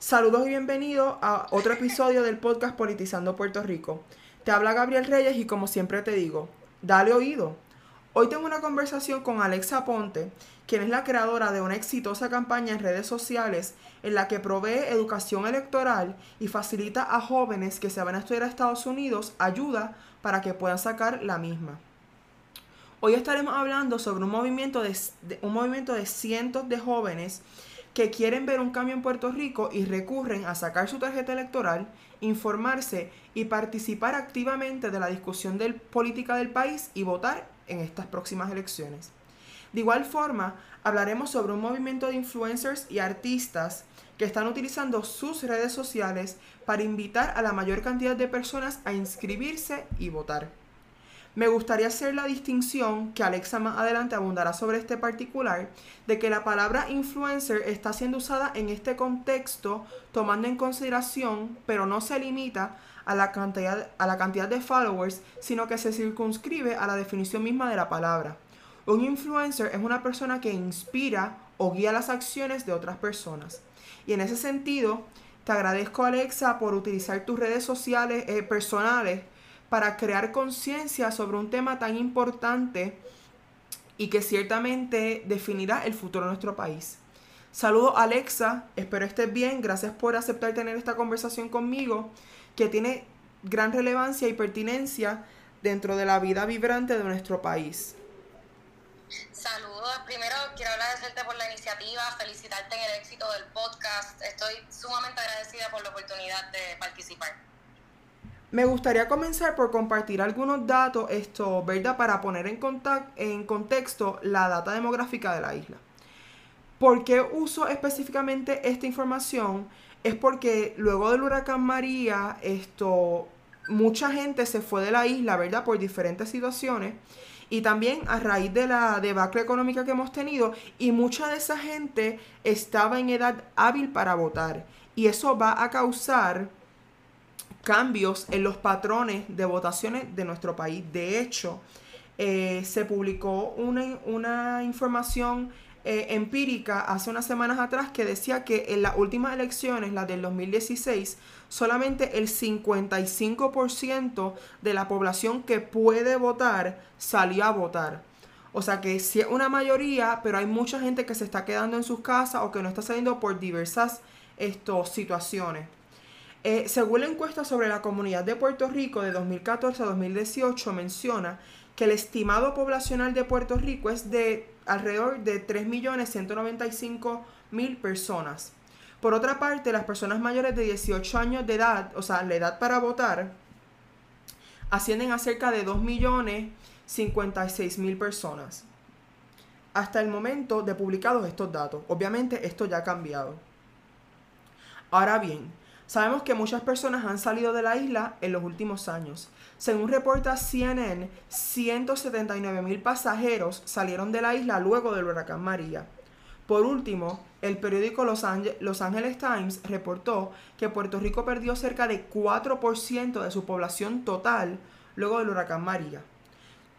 Saludos y bienvenidos a otro episodio del podcast Politizando Puerto Rico. Te habla Gabriel Reyes y como siempre te digo, dale oído. Hoy tengo una conversación con Alexa Ponte, quien es la creadora de una exitosa campaña en redes sociales en la que provee educación electoral y facilita a jóvenes que se van a estudiar a Estados Unidos ayuda para que puedan sacar la misma. Hoy estaremos hablando sobre un movimiento de, un movimiento de cientos de jóvenes que quieren ver un cambio en Puerto Rico y recurren a sacar su tarjeta electoral, informarse y participar activamente de la discusión del, política del país y votar en estas próximas elecciones. De igual forma, hablaremos sobre un movimiento de influencers y artistas que están utilizando sus redes sociales para invitar a la mayor cantidad de personas a inscribirse y votar. Me gustaría hacer la distinción, que Alexa más adelante abundará sobre este particular, de que la palabra influencer está siendo usada en este contexto tomando en consideración, pero no se limita a la cantidad, a la cantidad de followers, sino que se circunscribe a la definición misma de la palabra. Un influencer es una persona que inspira o guía las acciones de otras personas. Y en ese sentido, te agradezco Alexa por utilizar tus redes sociales eh, personales para crear conciencia sobre un tema tan importante y que ciertamente definirá el futuro de nuestro país. Saludos Alexa, espero estés bien, gracias por aceptar tener esta conversación conmigo que tiene gran relevancia y pertinencia dentro de la vida vibrante de nuestro país. Saludos, primero quiero agradecerte por la iniciativa, felicitarte en el éxito del podcast, estoy sumamente agradecida por la oportunidad de participar. Me gustaría comenzar por compartir algunos datos, esto, ¿verdad? Para poner en, en contexto la data demográfica de la isla. ¿Por qué uso específicamente esta información? Es porque luego del huracán María, esto, mucha gente se fue de la isla, ¿verdad? Por diferentes situaciones. Y también a raíz de la debacle económica que hemos tenido, y mucha de esa gente estaba en edad hábil para votar. Y eso va a causar cambios en los patrones de votaciones de nuestro país. De hecho, eh, se publicó una, información eh, empírica hace unas semanas atrás que decía que en las últimas elecciones, las del 2016, solamente el 55% de la población que puede votar salió a votar. O sea que sí es una mayoría, pero hay mucha gente que se está quedando en sus casas o que no está saliendo por diversas situaciones. Eh, según la encuesta sobre la comunidad de Puerto Rico de 2014 a 2018 menciona que el estimado poblacional de Puerto Rico es de alrededor de 3.195.000 personas. Por otra parte, las personas mayores de 18 años de edad, o sea, la edad para votar, ascienden a cerca de 2.056.000 personas. Hasta el momento de publicados estos datos. Obviamente esto ya ha cambiado. Ahora bien, Sabemos que muchas personas han salido de la isla en los últimos años. Según reporta CNN, 179 mil pasajeros salieron de la isla luego del huracán María. Por último, el periódico Los, Angeles Times reportó que Puerto Rico perdió cerca de 4% de su población total luego del huracán María.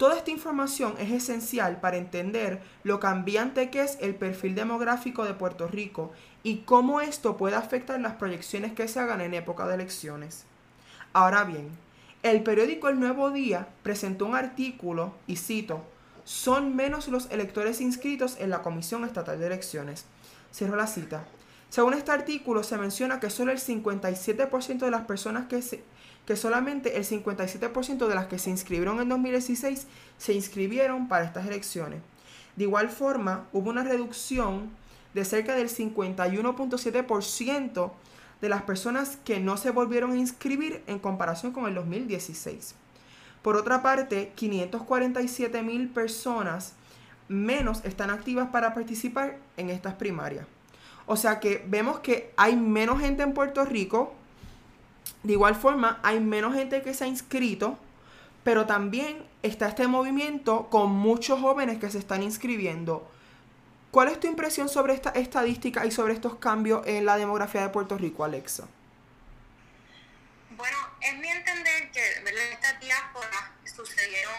Toda esta información es esencial para entender lo cambiante que es el perfil demográfico de Puerto Rico y cómo esto puede afectar las proyecciones que se hagan en época de elecciones. Ahora bien, el periódico El Nuevo Día presentó un artículo, y cito, son menos los electores inscritos en la Comisión Estatal de Elecciones. Cierro la cita. Según este artículo, se menciona que solo el 57% de las personas que se, que solamente el 57% de las que se inscribieron en 2016 se inscribieron para estas elecciones. De igual forma, hubo una reducción de cerca del 51.7% de las personas que no se volvieron a inscribir en comparación con el 2016. Por otra parte, 547 mil personas menos están activas para participar en estas primarias. O sea que vemos que hay menos gente en Puerto Rico de igual forma, hay menos gente que se ha inscrito, pero también está este movimiento con muchos jóvenes que se están inscribiendo. ¿Cuál es tu impresión sobre esta estadística y sobre estos cambios en la demografía de Puerto Rico, Alexa? Bueno, es mi entender que estas diásporas sucedieron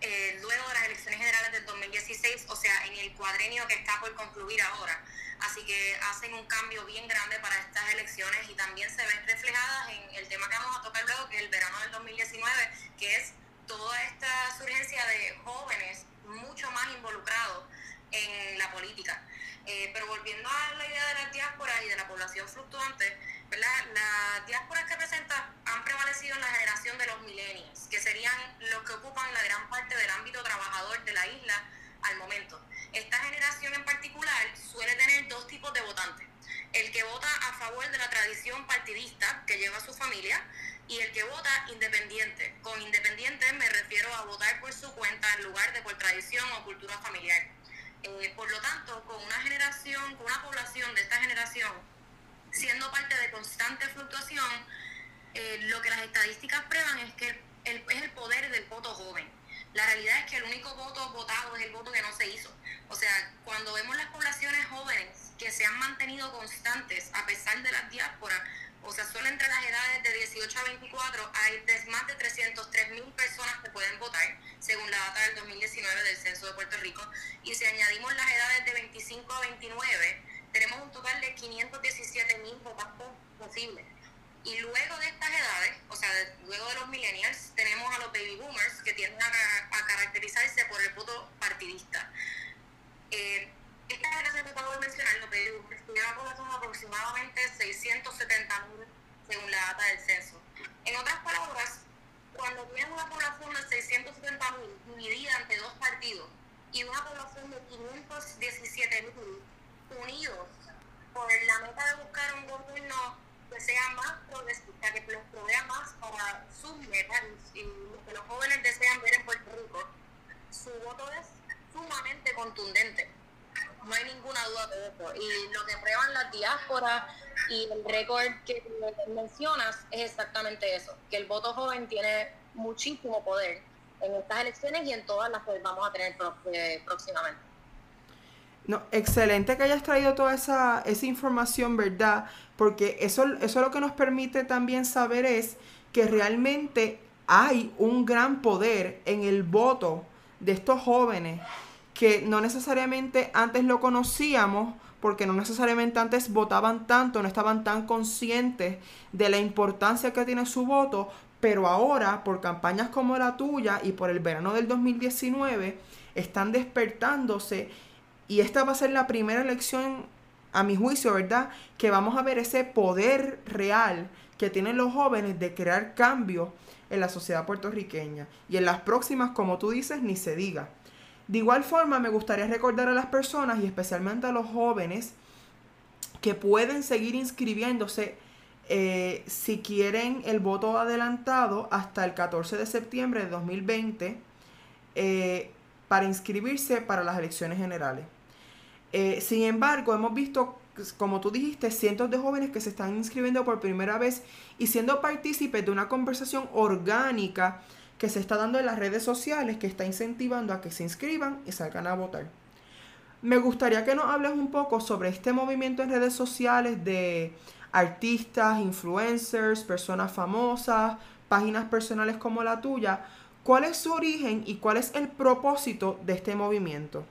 eh, luego de las elecciones generales del 2016, o sea, en el cuadrenio que está por concluir ahora. Así que hacen un cambio bien grande para estas elecciones y también se ven reflejadas en el tema que vamos a tocar luego, que es el verano del 2019, que es toda esta surgencia de jóvenes mucho más involucrados en la política. Eh, pero volviendo a la idea de las diásporas y de la población fluctuante, ¿verdad? las diásporas que presenta han prevalecido en la generación de los millennials, que serían los que ocupan la gran parte del ámbito trabajador de la isla al momento. Esta generación en particular suele tener dos tipos de votantes. El que vota a favor de la tradición partidista que lleva su familia y el que vota independiente. Con independiente me refiero a votar por su cuenta en lugar de por tradición o cultura familiar. Eh, por lo tanto, con una generación, con una población de esta generación siendo parte de constante fluctuación, eh, lo que las estadísticas prueban es que es el poder del voto joven. La realidad es que el único voto votado es el voto que no se hizo. O sea, cuando vemos las poblaciones jóvenes que se han mantenido constantes a pesar de las diásporas, o sea, solo entre las edades de 18 a 24 hay más de 303 mil personas que pueden votar, según la data del 2019 del Censo de Puerto Rico. Y si añadimos las edades de 25 a 29, tenemos un total de 517 mil votantes posibles. Y luego de estas edades, o sea, luego de los millennials, tenemos a los baby boomers que tienden a, caracterizarse por el voto partidista. Eh, esta generación que acabo de mencionar, boomers, tiene una población aproximadamente 670 mil según la data del censo. En otras palabras, cuando tienes una población de 670 mil dividida entre dos partidos y una población de 517 mil unidos por la meta de buscar un gobierno que sea más progresista, que los provea más para sus metas y lo que los jóvenes desean ver en Puerto Rico, su voto es sumamente contundente. No hay ninguna duda de eso. Y lo que prueban las diásporas y el récord que mencionas es exactamente eso, que el voto joven tiene muchísimo poder en estas elecciones y en todas las que vamos a tener eh, próximamente. No, excelente que hayas traído toda esa, esa información, ¿verdad? Porque eso, eso lo que nos permite también saber es que realmente hay un gran poder en el voto de estos jóvenes que no necesariamente antes lo conocíamos, porque no necesariamente antes votaban tanto, no estaban tan conscientes de la importancia que tiene su voto, pero ahora por campañas como la tuya y por el verano del 2019 están despertándose y esta va a ser la primera elección, a mi juicio, ¿verdad? Que vamos a ver ese poder real que tienen los jóvenes de crear cambios en la sociedad puertorriqueña. Y en las próximas, como tú dices, ni se diga. De igual forma, me gustaría recordar a las personas y especialmente a los jóvenes que pueden seguir inscribiéndose eh, si quieren el voto adelantado hasta el 14 de septiembre de 2020 eh, para inscribirse para las elecciones generales. Eh, sin embargo, hemos visto, como tú dijiste, cientos de jóvenes que se están inscribiendo por primera vez y siendo partícipes de una conversación orgánica que se está dando en las redes sociales que está incentivando a que se inscriban y salgan a votar. Me gustaría que nos hables un poco sobre este movimiento en redes sociales de artistas, influencers, personas famosas, páginas personales como la tuya. ¿Cuál es su origen y cuál es el propósito de este movimiento?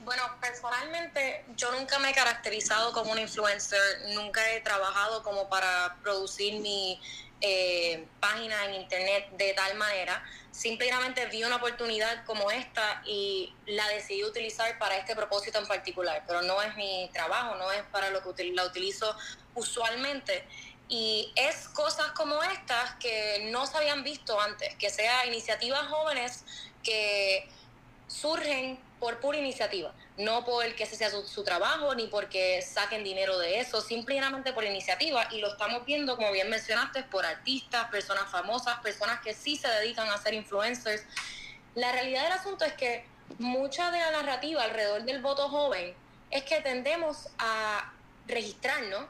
Bueno, personalmente yo nunca me he caracterizado como un influencer, nunca he trabajado como para producir mi eh, página en internet de tal manera. Simplemente vi una oportunidad como esta y la decidí utilizar para este propósito en particular, pero no es mi trabajo, no es para lo que la utilizo usualmente. Y es cosas como estas que no se habían visto antes, que sea iniciativas jóvenes que surgen por pura iniciativa, no por el que ese sea su, trabajo ni porque saquen dinero de eso, simplemente por iniciativa y lo estamos viendo, como bien mencionaste, por artistas, personas famosas, personas que sí se dedican a ser influencers. La realidad del asunto es que mucha de la narrativa alrededor del voto joven es que tendemos a registrarnos,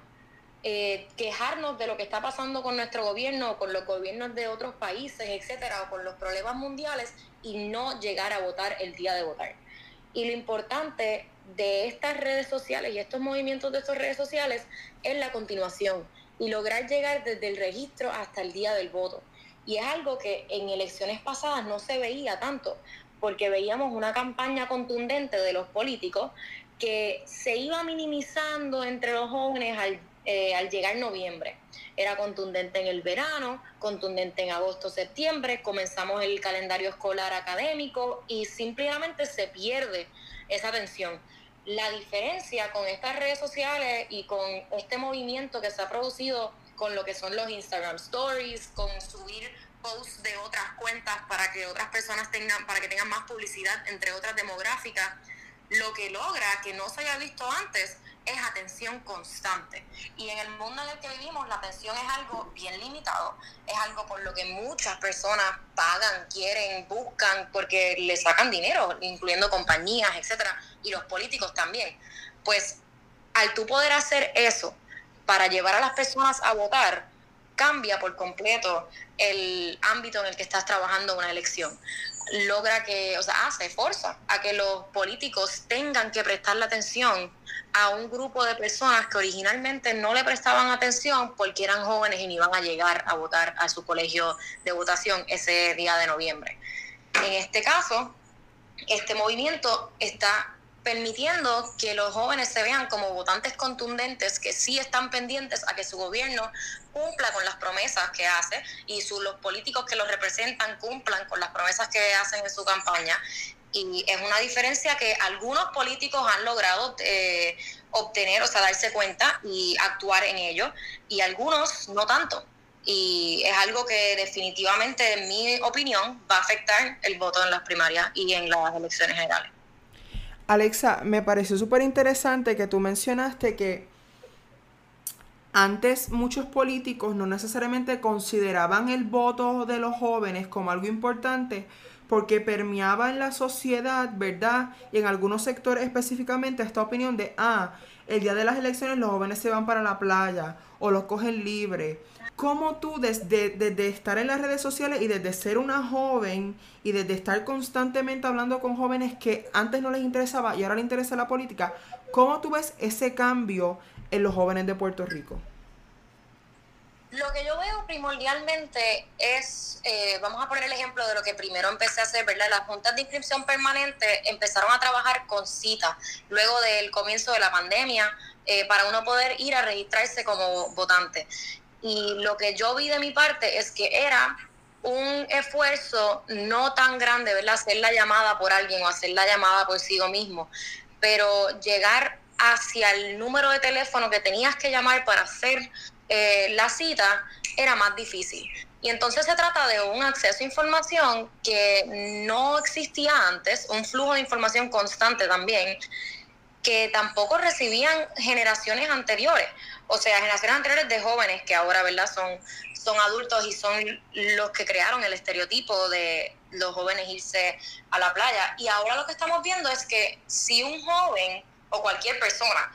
eh, quejarnos de lo que está pasando con nuestro gobierno con los gobiernos de otros países, etcétera, o con los problemas mundiales y no llegar a votar el día de votar. Y lo importante de estas redes sociales y estos movimientos de estas redes sociales es la continuación y lograr llegar desde el registro hasta el día del voto. Y es algo que en elecciones pasadas no se veía tanto, porque veíamos una campaña contundente de los políticos, que se iba minimizando entre los jóvenes al, eh, al llegar noviembre. Era contundente en el verano, contundente en agosto, septiembre, comenzamos el calendario escolar académico y simplemente se pierde esa atención. La diferencia con estas redes sociales y con este movimiento que se ha producido con lo que son los Instagram Stories, con subir posts de otras cuentas para que otras personas tengan, para que tengan más publicidad, entre otras demográficas, lo que logra que no se haya visto antes es atención constante. Y en el mundo en el que vivimos, la atención es algo bien limitado, es algo por lo que muchas personas pagan, quieren, buscan, porque le sacan dinero, incluyendo compañías, etcétera, y los políticos también. Pues al tú poder hacer eso para llevar a las personas a votar, cambia por completo el ámbito en el que estás trabajando una elección logra que, o sea, hace, forza a que los políticos tengan que prestarle atención a un grupo de personas que originalmente no le prestaban atención porque eran jóvenes y no iban a llegar a votar a su colegio de votación ese día de noviembre. En este caso, este movimiento está permitiendo que los jóvenes se vean como votantes contundentes que sí están pendientes a que su gobierno cumpla con las promesas que hace y su, los políticos que los representan cumplan con las promesas que hacen en su campaña. Y es una diferencia que algunos políticos han logrado eh, obtener, o sea, darse cuenta y actuar en ello, y algunos no tanto. Y es algo que definitivamente, en mi opinión, va a afectar el voto en las primarias y en las elecciones generales. Alexa, me pareció súper interesante que tú mencionaste que antes muchos políticos no necesariamente consideraban el voto de los jóvenes como algo importante porque permeaba en la sociedad, ¿verdad? Y en algunos sectores específicamente esta opinión de, ah, el día de las elecciones los jóvenes se van para la playa o los cogen libre. ¿Cómo tú desde, desde estar en las redes sociales y desde ser una joven y desde estar constantemente hablando con jóvenes que antes no les interesaba y ahora les interesa la política, cómo tú ves ese cambio en los jóvenes de Puerto Rico? Lo que yo veo primordialmente es, eh, vamos a poner el ejemplo de lo que primero empecé a hacer, ¿verdad? Las juntas de inscripción permanente empezaron a trabajar con citas luego del comienzo de la pandemia eh, para uno poder ir a registrarse como votante. Y lo que yo vi de mi parte es que era un esfuerzo no tan grande, ¿verdad? Hacer la llamada por alguien o hacer la llamada por sí mismo, pero llegar hacia el número de teléfono que tenías que llamar para hacer eh, la cita era más difícil. Y entonces se trata de un acceso a información que no existía antes, un flujo de información constante también, que tampoco recibían generaciones anteriores. O sea, generaciones anteriores de jóvenes que ahora, ¿verdad? Son, son adultos y son los que crearon el estereotipo de los jóvenes irse a la playa. Y ahora lo que estamos viendo es que si un joven o cualquier persona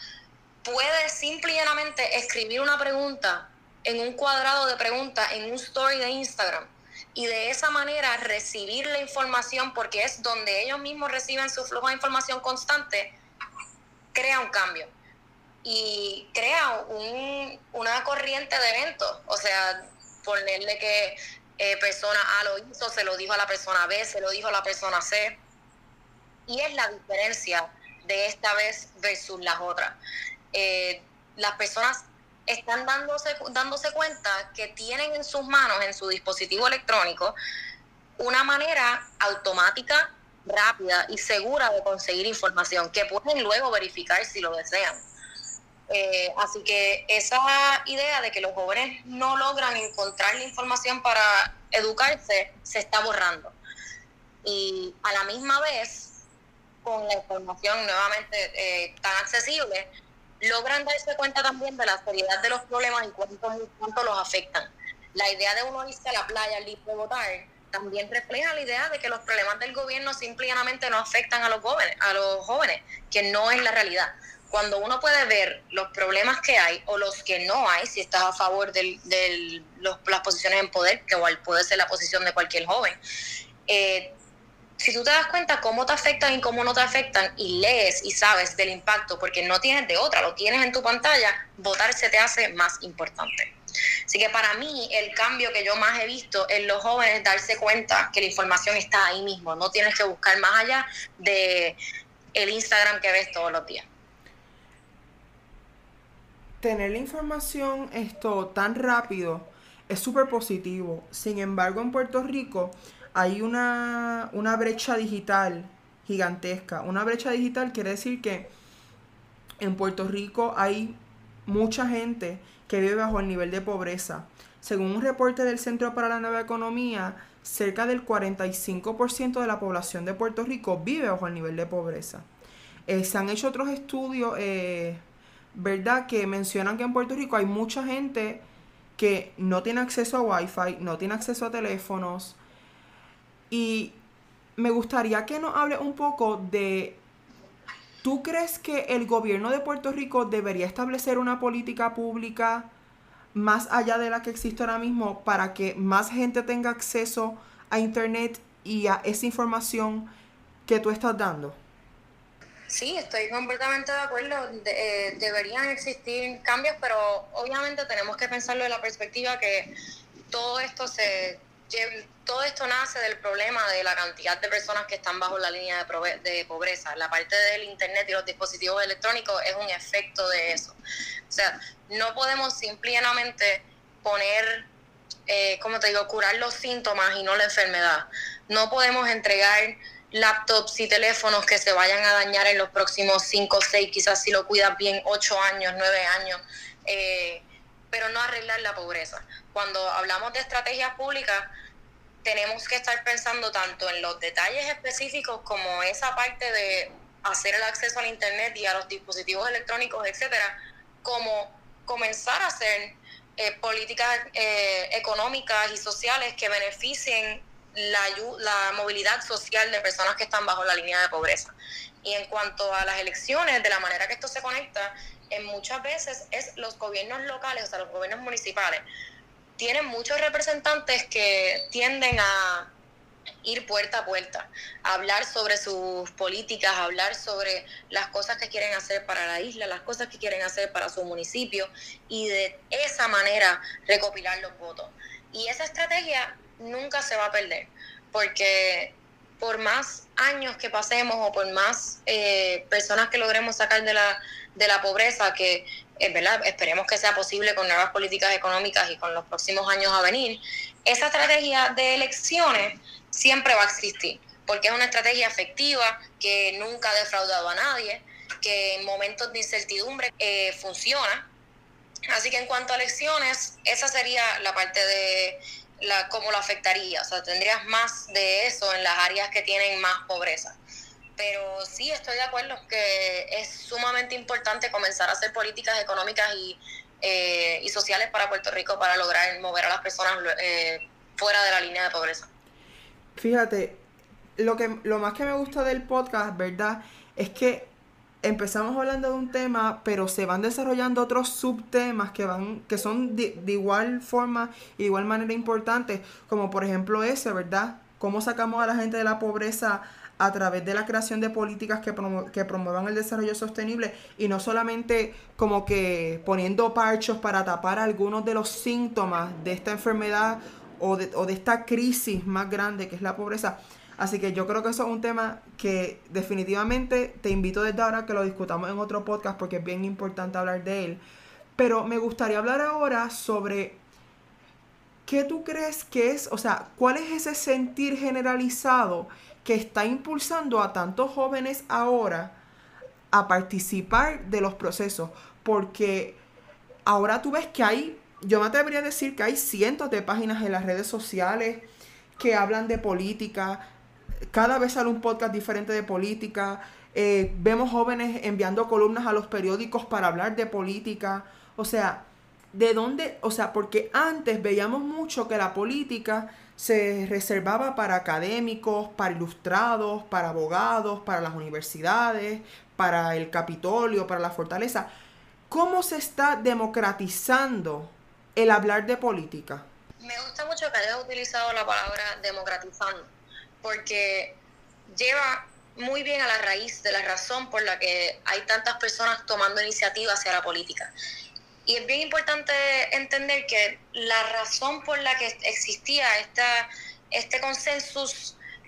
puede simple y llanamente escribir una pregunta en un cuadrado de preguntas en un story de Instagram y de esa manera recibir la información porque es donde ellos mismos reciben su flujo de información constante, crea un cambio y crea un, una corriente de eventos. O sea, ponerle que eh, persona A lo hizo, se lo dijo a la persona B, se lo dijo a la persona C. Y es la diferencia de esta vez versus las otras. Eh, las personas están dándose, dándose cuenta que tienen en sus manos, en su dispositivo electrónico, una manera automática, rápida y segura de conseguir información que pueden luego verificar si lo desean. Eh, así que esa idea de que los jóvenes no logran encontrar la información para educarse se está borrando. Y a la misma vez, con la información nuevamente eh, tan accesible, logran darse cuenta también de la seriedad de los problemas y cuánto, cuánto los afectan. La idea de uno irse a la playa libre de votar también refleja la idea de que los problemas del gobierno simplemente no afectan a los jóvenes, a los jóvenes, que no es la realidad. Cuando uno puede ver los problemas que hay o los que no hay, si estás a favor de las posiciones en poder, que igual puede ser la posición de cualquier joven, eh, si tú te das cuenta cómo te afectan y cómo no te afectan y lees y sabes del impacto, porque no tienes de otra, lo tienes en tu pantalla, votar se te hace más importante. Así que para mí el cambio que yo más he visto en los jóvenes es darse cuenta que la información está ahí mismo, no tienes que buscar más allá de el Instagram que ves todos los días. tener la información esto tan rápido es súper positivo. Sin embargo, en Puerto Rico hay una, una brecha digital gigantesca. Una brecha digital quiere decir que en Puerto Rico hay mucha gente que vive bajo el nivel de pobreza. Según un reporte del Centro para la Nueva Economía, cerca del 45% de la población de Puerto Rico vive bajo el nivel de pobreza. Eh, se han hecho otros estudios, eh, ¿verdad?, que mencionan que en Puerto Rico hay mucha gente que no tiene acceso a Wi-Fi, no tiene acceso a teléfonos. Y me gustaría que nos hable un poco de, ¿tú crees que el gobierno de Puerto Rico debería establecer una política pública más allá de la que existe ahora mismo para que más gente tenga acceso a Internet y a esa información que tú estás dando? Sí, estoy completamente de acuerdo. Eh, deberían existir cambios, pero obviamente tenemos que pensarlo de la perspectiva que todo esto se todo esto nace del problema de la cantidad de personas que están bajo la línea de, pobreza. La parte del Internet y los dispositivos electrónicos es un efecto de eso. O sea, no podemos simplemente poner, eh, como te digo, curar los síntomas y no la enfermedad. No podemos entregar laptops y teléfonos que se vayan a dañar en los próximos 5 o 6, quizás si lo cuidas bien, 8 años, 9 años, eh, pero no arreglar la pobreza. Cuando hablamos de estrategias públicas, tenemos que estar pensando tanto en los detalles específicos como esa parte de hacer el acceso al Internet y a los dispositivos electrónicos, etcétera, como comenzar a hacer eh, políticas eh, económicas y sociales que beneficien la, la movilidad social de personas que están bajo la línea de pobreza. Y en cuanto a las elecciones, de la manera que esto se conecta, en muchas veces es los gobiernos locales, o sea, los gobiernos municipales, tienen muchos representantes que tienden a ir puerta a puerta, a hablar sobre sus políticas, hablar sobre las cosas que quieren hacer para la isla, las cosas que quieren hacer para su municipio y de esa manera recopilar los votos. Y esa estrategia nunca se va a perder, porque por más años que pasemos o por más eh, personas que logremos sacar de la, de la pobreza, que eh, ¿verdad? esperemos que sea posible con nuevas políticas económicas y con los próximos años a venir, esa estrategia de elecciones siempre va a existir, porque es una estrategia efectiva que nunca ha defraudado a nadie, que en momentos de incertidumbre eh, funciona. Así que en cuanto a elecciones, esa sería la parte de la, cómo lo afectaría. O sea, tendrías más de eso en las áreas que tienen más pobreza. Pero sí, estoy de acuerdo que es sumamente importante comenzar a hacer políticas económicas y, eh, y sociales para Puerto Rico para lograr mover a las personas eh, fuera de la línea de pobreza. Fíjate, lo, que, lo más que me gusta del podcast, ¿verdad? Es que empezamos hablando de un tema, pero se van desarrollando otros subtemas que van, que son de, igual forma igual manera importantes, como por ejemplo ese, ¿verdad? Cómo sacamos a la gente de la pobreza a través de la creación de políticas que, promuevan el desarrollo sostenible y no solamente como que poniendo parchos para tapar algunos de los síntomas de esta enfermedad o de, o de esta crisis más grande que es la pobreza, Así que yo creo que eso es un tema que definitivamente te invito desde ahora que lo discutamos en otro podcast porque es bien importante hablar de él. Pero me gustaría hablar ahora sobre qué tú crees que es, o sea, cuál es ese sentir generalizado que está impulsando a tantos jóvenes ahora a participar de los procesos. Porque ahora tú ves que hay, yo me atrevería a decir que hay cientos de páginas en las redes sociales que hablan de política, cada vez sale un podcast diferente de política. Eh, vemos jóvenes enviando columnas a los periódicos para hablar de política. O sea, ¿de dónde? O sea, porque antes veíamos mucho que la política se reservaba para académicos, para ilustrados, para abogados, para las universidades, para el Capitolio, para la fortaleza. ¿Cómo se está democratizando el hablar de política? Me gusta mucho que hayas utilizado la palabra democratizando porque lleva muy bien a la raíz de la razón por la que hay tantas personas tomando iniciativa hacia la política. Y es bien importante entender que la razón por la que existía esta, este consenso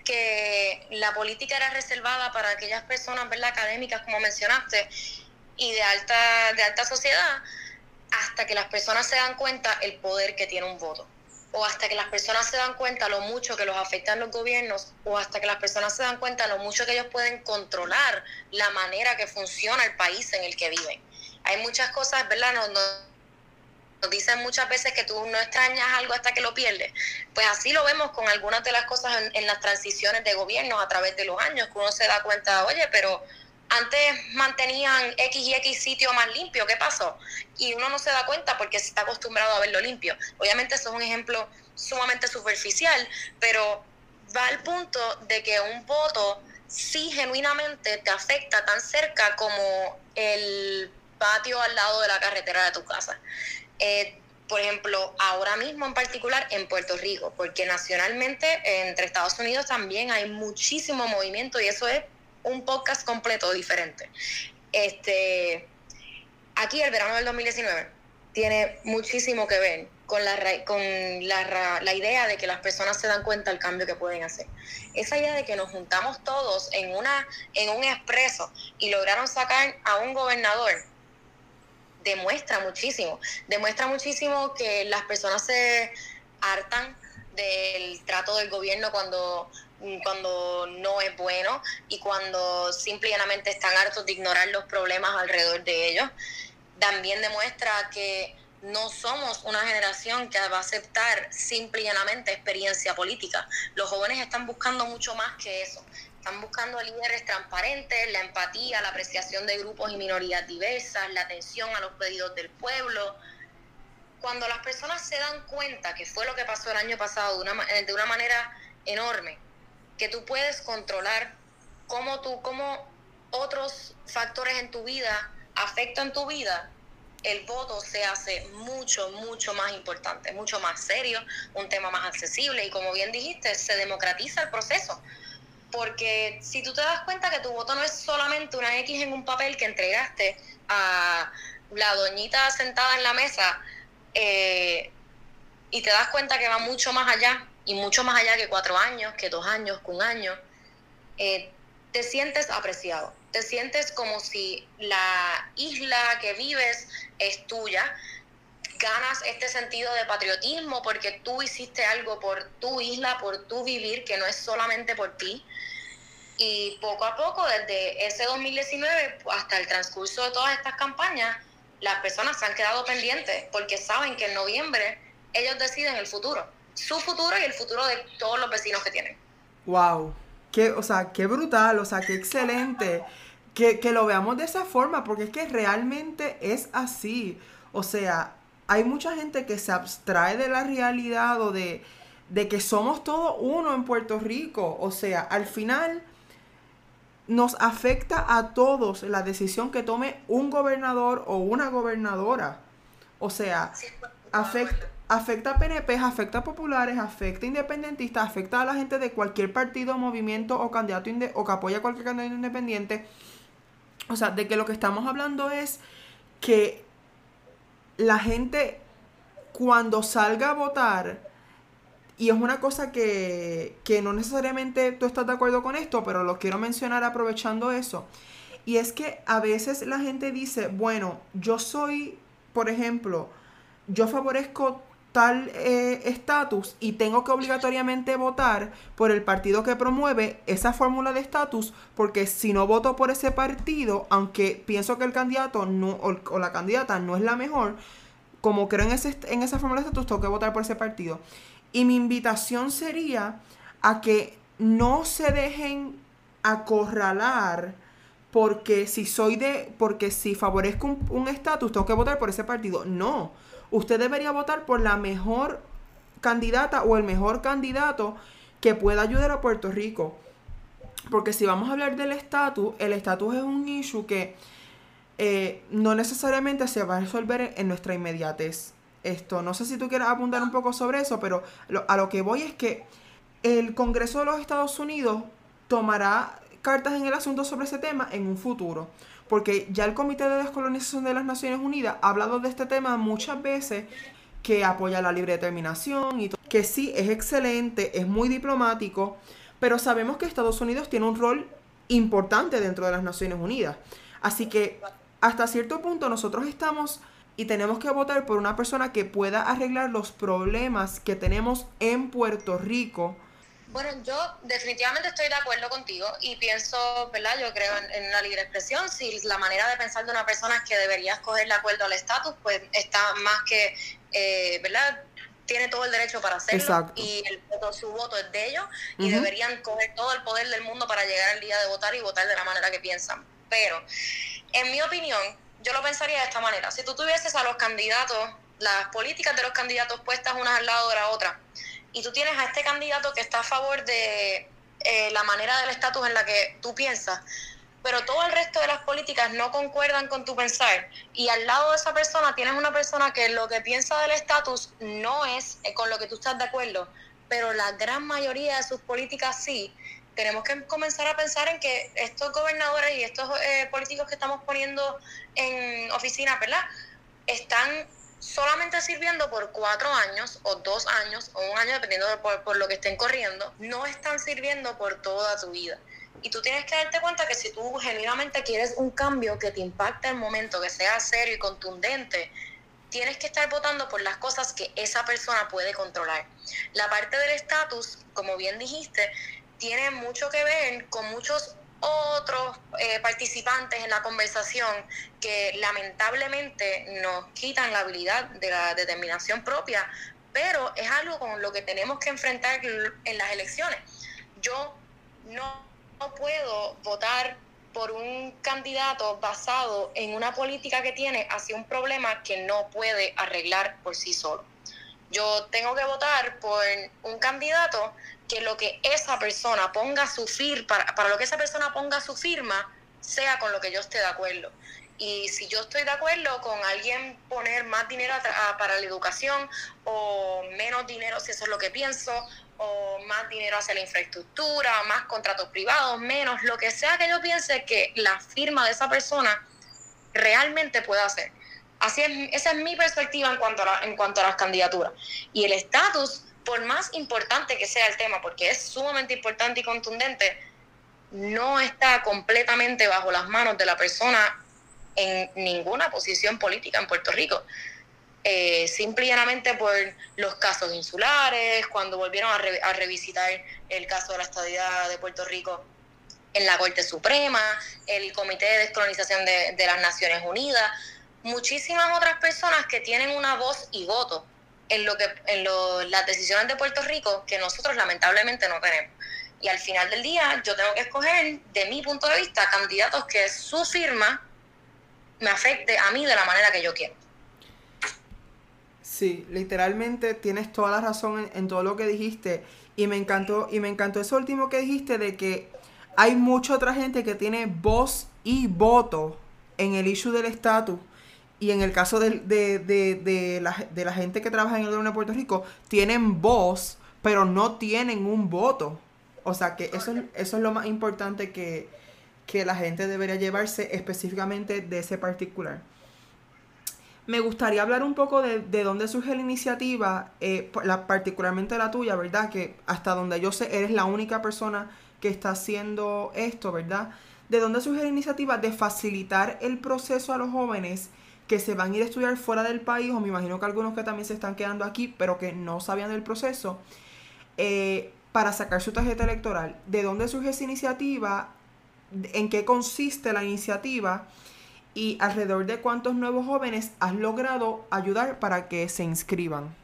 que la política era reservada para aquellas personas ¿verdad? académicas, como mencionaste, y de alta, de alta sociedad, hasta que las personas se dan cuenta el poder que tiene un voto o hasta que las personas se dan cuenta lo mucho que los afectan los gobiernos, o hasta que las personas se dan cuenta lo mucho que ellos pueden controlar la manera que funciona el país en el que viven. Hay muchas cosas, ¿verdad? Nos, dicen muchas veces que tú no extrañas algo hasta que lo pierdes. Pues así lo vemos con algunas de las cosas en, en las transiciones de gobiernos a través de los años, que uno se da cuenta, oye, pero antes mantenían X y X sitio más limpio, ¿qué pasó? Y uno no se da cuenta porque se está acostumbrado a verlo limpio. Obviamente eso es un ejemplo sumamente superficial, pero va al punto de que un voto sí genuinamente te afecta tan cerca como el patio al lado de la carretera de tu casa. Eh, por ejemplo, ahora mismo en particular en Puerto Rico, porque nacionalmente entre Estados Unidos también hay muchísimo movimiento y eso es un podcast completo diferente. Este, aquí el verano del 2019 tiene muchísimo que ver con la con la, la, idea de que las personas se dan cuenta del cambio que pueden hacer. Esa idea de que nos juntamos todos en una en un expreso y lograron sacar a un gobernador demuestra muchísimo, demuestra muchísimo que las personas se hartan del trato del gobierno cuando cuando no es bueno y cuando simplemente están hartos de ignorar los problemas alrededor de ellos. También demuestra que no somos una generación que va a aceptar simple y llanamente experiencia política. Los jóvenes están buscando mucho más que eso. Están buscando líderes transparentes, la empatía, la apreciación de grupos y minorías diversas, la atención a los pedidos del pueblo. Cuando las personas se dan cuenta, que fue lo que pasó el año pasado de una, de una manera enorme, que tú puedes controlar cómo tú, cómo otros factores en tu vida afectan tu vida, el voto se hace mucho, mucho más importante, mucho más serio, un tema más accesible y como bien dijiste, se democratiza el proceso. Porque si tú te das cuenta que tu voto no es solamente una X en un papel que entregaste a la doñita sentada en la mesa eh, y te das cuenta que va mucho más allá y mucho más allá que cuatro años, que dos años, que un año, eh, te sientes apreciado, te sientes como si la isla que vives es tuya, ganas este sentido de patriotismo porque tú hiciste algo por tu isla, por tu vivir, que no es solamente por ti. Y poco a poco, desde ese 2019 hasta el transcurso de todas estas campañas, las personas se han quedado pendientes porque saben que en noviembre ellos deciden el futuro su futuro y el futuro de todos los vecinos que tienen. Wow, qué, o sea, qué brutal, o sea, qué excelente que, que lo veamos de esa forma, porque es que realmente es así. O sea, hay mucha gente que se abstrae de la realidad o de, de que somos todos uno en Puerto Rico. O sea, al final nos afecta a todos la decisión que tome un gobernador o una gobernadora. O sea, afecta afecta a PNP, afecta a populares, afecta a independentistas, afecta a la gente de cualquier partido, movimiento o candidato o que apoya a cualquier candidato independiente. O sea, de que lo que estamos hablando es que la gente cuando salga a votar, y es una cosa que, que no necesariamente tú estás de acuerdo con esto, pero lo quiero mencionar aprovechando eso. Y es que a veces la gente dice, bueno, yo soy, por ejemplo, yo favorezco tal eh, estatus y tengo que obligatoriamente votar por el partido que promueve esa fórmula de estatus, porque si no voto por ese partido, aunque pienso que el candidato no, o, la candidata no es la mejor, como creo en, ese, en esa fórmula de estatus, tengo que votar por ese partido. Y mi invitación sería a que no se dejen acorralar porque si soy de, porque si favorezco un estatus, tengo que votar por ese partido. No usted debería votar por la mejor candidata o el mejor candidato que pueda ayudar a Puerto Rico. Porque si vamos a hablar del estatus, el estatus es un issue que eh, no necesariamente se va a resolver en nuestra inmediatez. Esto, no sé si tú quieres apuntar un poco sobre eso, pero a lo que voy es que el Congreso de los Estados Unidos tomará cartas en el asunto sobre ese tema en un futuro porque ya el Comité de Descolonización de las Naciones Unidas ha hablado de este tema muchas veces, que apoya la libre determinación y que sí es excelente, es muy diplomático, pero sabemos que Estados Unidos tiene un rol importante dentro de las Naciones Unidas. Así que hasta cierto punto nosotros estamos y tenemos que votar por una persona que pueda arreglar los problemas que tenemos en Puerto Rico. Bueno, yo definitivamente estoy de acuerdo contigo y pienso, ¿verdad? Yo creo en, una libre expresión. Si la manera de pensar de una persona es que debería escoger de acuerdo al estatus, pues está más que, eh, ¿verdad? Tiene todo el derecho para hacerlo y el voto, su voto es de ellos y deberían coger todo el poder del mundo para llegar al día de votar y votar de la manera que piensan. Pero, en mi opinión, yo lo pensaría de esta manera. Si tú tuvieses a los candidatos, las políticas de los candidatos puestas unas al lado de la otra, y tú tienes a este candidato que está a favor de eh, la manera del estatus en la que tú piensas, pero todo el resto de las políticas no concuerdan con tu pensar, y al lado de esa persona tienes una persona que lo que piensa del estatus no es eh, con lo que tú estás de acuerdo, pero la gran mayoría de sus políticas sí, tenemos que comenzar a pensar en que estos gobernadores y estos eh, políticos que estamos poniendo en oficinas, ¿verdad? Están solamente sirviendo por cuatro años o dos años o un año, dependiendo de por, lo que estén corriendo, no están sirviendo por toda tu vida. Y tú tienes que darte cuenta que si tú genuinamente quieres un cambio que te impacte el momento, que sea serio y contundente, tienes que estar votando por las cosas que esa persona puede controlar. La parte del estatus, como bien dijiste, tiene mucho que ver con muchos otros eh, participantes en la conversación que lamentablemente nos quitan la habilidad de la determinación propia, pero es algo con lo que tenemos que enfrentar en las elecciones. Yo no, no puedo votar por un candidato basado en una política que tiene hacia un problema que no puede arreglar por sí solo. Yo tengo que votar por un candidato que lo que esa persona ponga su firma, para, para lo que esa persona ponga su firma, sea con lo que yo esté de acuerdo. Y si yo estoy de acuerdo con alguien poner más dinero para la educación o menos dinero, si eso es lo que pienso, o más dinero hacia la infraestructura, más contratos privados, menos, lo que sea que yo piense que la firma de esa persona realmente pueda hacer. Así es, esa es mi perspectiva en cuanto a, en cuanto a las candidaturas. Y el estatus por más importante que sea el tema, porque es sumamente importante y contundente, no está completamente bajo las manos de la persona en ninguna posición política en Puerto Rico. Eh, simplemente por los casos insulares, cuando volvieron a, revisitar el caso de la estadía de Puerto Rico en la Corte Suprema, el Comité de Descolonización de, de las Naciones Unidas, muchísimas otras personas que tienen una voz y voto en lo que en lo, las decisiones de Puerto Rico que nosotros lamentablemente no tenemos. Y al final del día yo tengo que escoger, de mi punto de vista, candidatos que su firma me afecte a mí de la manera que yo quiero. Sí, literalmente tienes toda la razón en, todo lo que dijiste y me encantó y me encantó eso último que dijiste de que hay mucha otra gente que tiene voz y voto en el issue del estatus y en el caso de, de, de, de, la, de la gente que trabaja en el gobierno de Puerto Rico, tienen voz, pero no tienen un voto. O sea que eso, eso es lo más importante que, la gente debería llevarse específicamente de ese particular. Me gustaría hablar un poco de, de dónde surge la iniciativa, eh, la, particularmente la tuya, ¿verdad? Que hasta donde yo sé, eres la única persona que está haciendo esto, ¿verdad? De dónde surge la iniciativa de facilitar el proceso a los jóvenes que se van a ir a estudiar fuera del país, o me imagino que algunos que también se están quedando aquí, pero que no sabían del proceso, eh, para sacar su tarjeta electoral. ¿De dónde surge esa iniciativa? ¿En qué consiste la iniciativa? ¿Y alrededor de cuántos nuevos jóvenes has logrado ayudar para que se inscriban?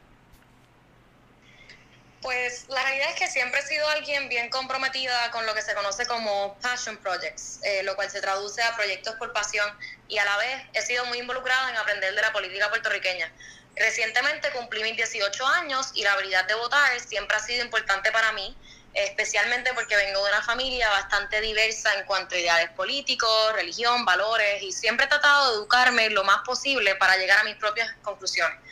Pues la realidad es que siempre he sido alguien bien comprometida con lo que se conoce como Passion Projects, eh, lo cual se traduce a proyectos por pasión y a la vez he sido muy involucrada en aprender de la política puertorriqueña. Recientemente cumplí mis 18 años y la habilidad de votar siempre ha sido importante para mí, especialmente porque vengo de una familia bastante diversa en cuanto a ideales políticos, religión, valores y siempre he tratado de educarme lo más posible para llegar a mis propias conclusiones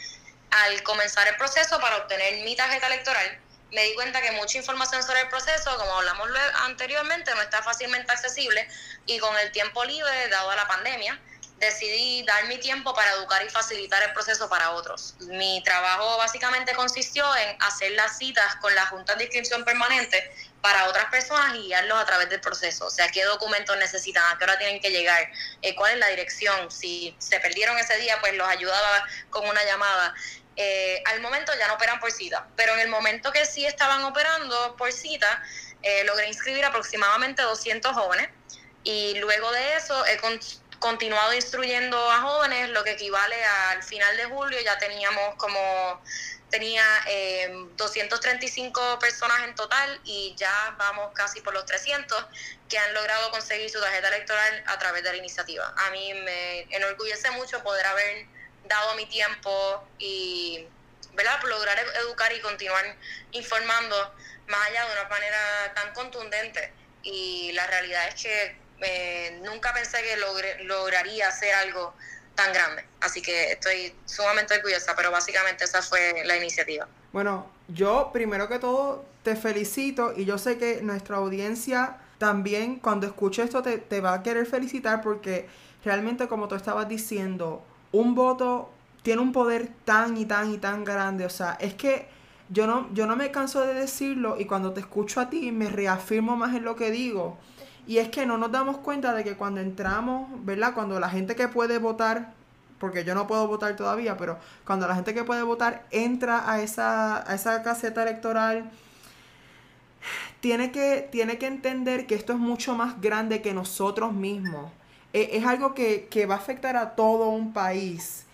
al comenzar el proceso para obtener mi tarjeta electoral, me di cuenta que mucha información sobre el proceso, como hablamos anteriormente, no está fácilmente accesible y con el tiempo libre, dado a la pandemia, decidí dar mi tiempo para educar y facilitar el proceso para otros. Mi trabajo básicamente consistió en hacer las citas con la Junta de Inscripción Permanente para otras personas y guiarlos a través del proceso. O sea, qué documentos necesitan, a qué hora tienen que llegar, eh, cuál es la dirección. Si se perdieron ese día, pues los ayudaba con una llamada. Eh, al momento ya no operan por cita, pero en el momento que sí estaban operando por cita, eh, logré inscribir aproximadamente 200 jóvenes y luego de eso he continuado instruyendo a jóvenes, lo que equivale al final de julio ya teníamos como tenía 235 eh, personas en total y ya vamos casi por los 300 que han logrado conseguir su tarjeta electoral a través de la iniciativa. A mí me enorgullece mucho poder haber dado mi tiempo y ¿verdad? lograr educar y continuar informando más allá de una manera tan contundente. Y la realidad es que eh, nunca pensé que lograría hacer algo tan grande. Así que estoy sumamente orgullosa, pero básicamente esa fue la iniciativa. Bueno, yo primero que todo te felicito y yo sé que nuestra audiencia también cuando escuche esto te, te va a querer felicitar porque realmente como tú estabas diciendo, un voto tiene un poder tan y tan y tan grande. O sea, es que yo no, yo no me canso de decirlo y cuando te escucho a ti me reafirmo más en lo que digo. Y es que no nos damos cuenta de que cuando entramos, ¿verdad? Cuando la gente que puede votar, porque yo no puedo votar todavía, pero cuando la gente que puede votar entra a esa, a esa caseta electoral, tiene que, tiene que entender que esto es mucho más grande que nosotros mismos. E, es, algo que, que, va a afectar a todo un país.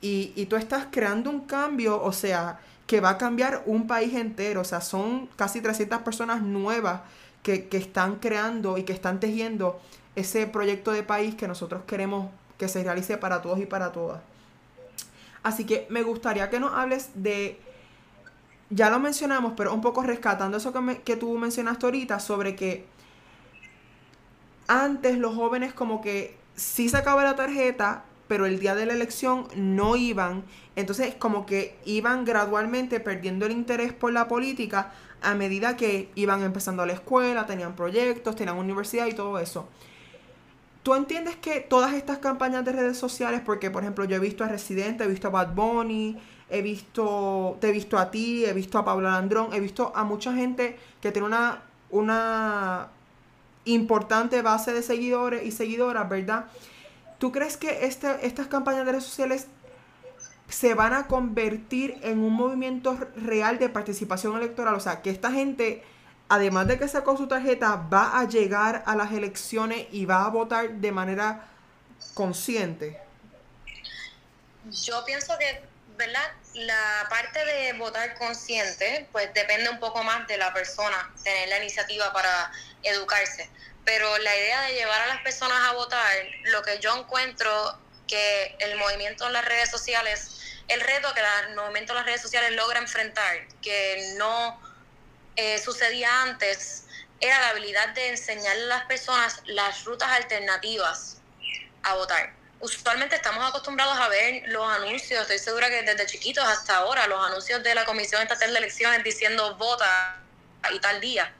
Y, y tú estás creando un cambio, o sea, que va a cambiar un país entero. O sea, son casi 300 personas nuevas que, están creando y que están tejiendo ese proyecto de país que nosotros queremos que se realice para todos y para todas. Así que me gustaría que nos hables de, ya lo mencionamos, pero un poco rescatando eso que, que tú mencionaste ahorita sobre que antes los jóvenes como que sí sacaba la tarjeta, pero el día de la elección no iban. Entonces como que iban gradualmente perdiendo el interés por la política a medida que iban empezando a la escuela, tenían proyectos, tenían universidad y todo eso. ¿Tú entiendes que todas estas campañas de redes sociales, porque por ejemplo yo he visto a Residente, he visto a Bad Bunny, he visto, te he visto a ti, he visto a Pablo Landrón, he visto a mucha gente que tiene una, una importante base de seguidores y seguidoras, ¿verdad? ¿Tú crees que este, estas campañas de redes sociales se van a convertir en un movimiento real de participación electoral. O sea, que esta gente, además de que sacó su tarjeta, va a llegar a las elecciones y va a votar de manera consciente. Yo pienso que, ¿verdad? La parte de votar consciente, pues depende un poco más de la persona, tener la iniciativa para educarse. Pero la idea de llevar a las personas a votar, lo que yo encuentro que el movimiento en las redes sociales el reto que el movimiento de las redes sociales logra enfrentar, que no eh, sucedía antes, era la habilidad de enseñarle a las personas las rutas alternativas a votar. Usualmente estamos acostumbrados a ver los anuncios, estoy segura que desde chiquitos hasta ahora, los anuncios de la Comisión Estatal de Elecciones diciendo vota y tal día.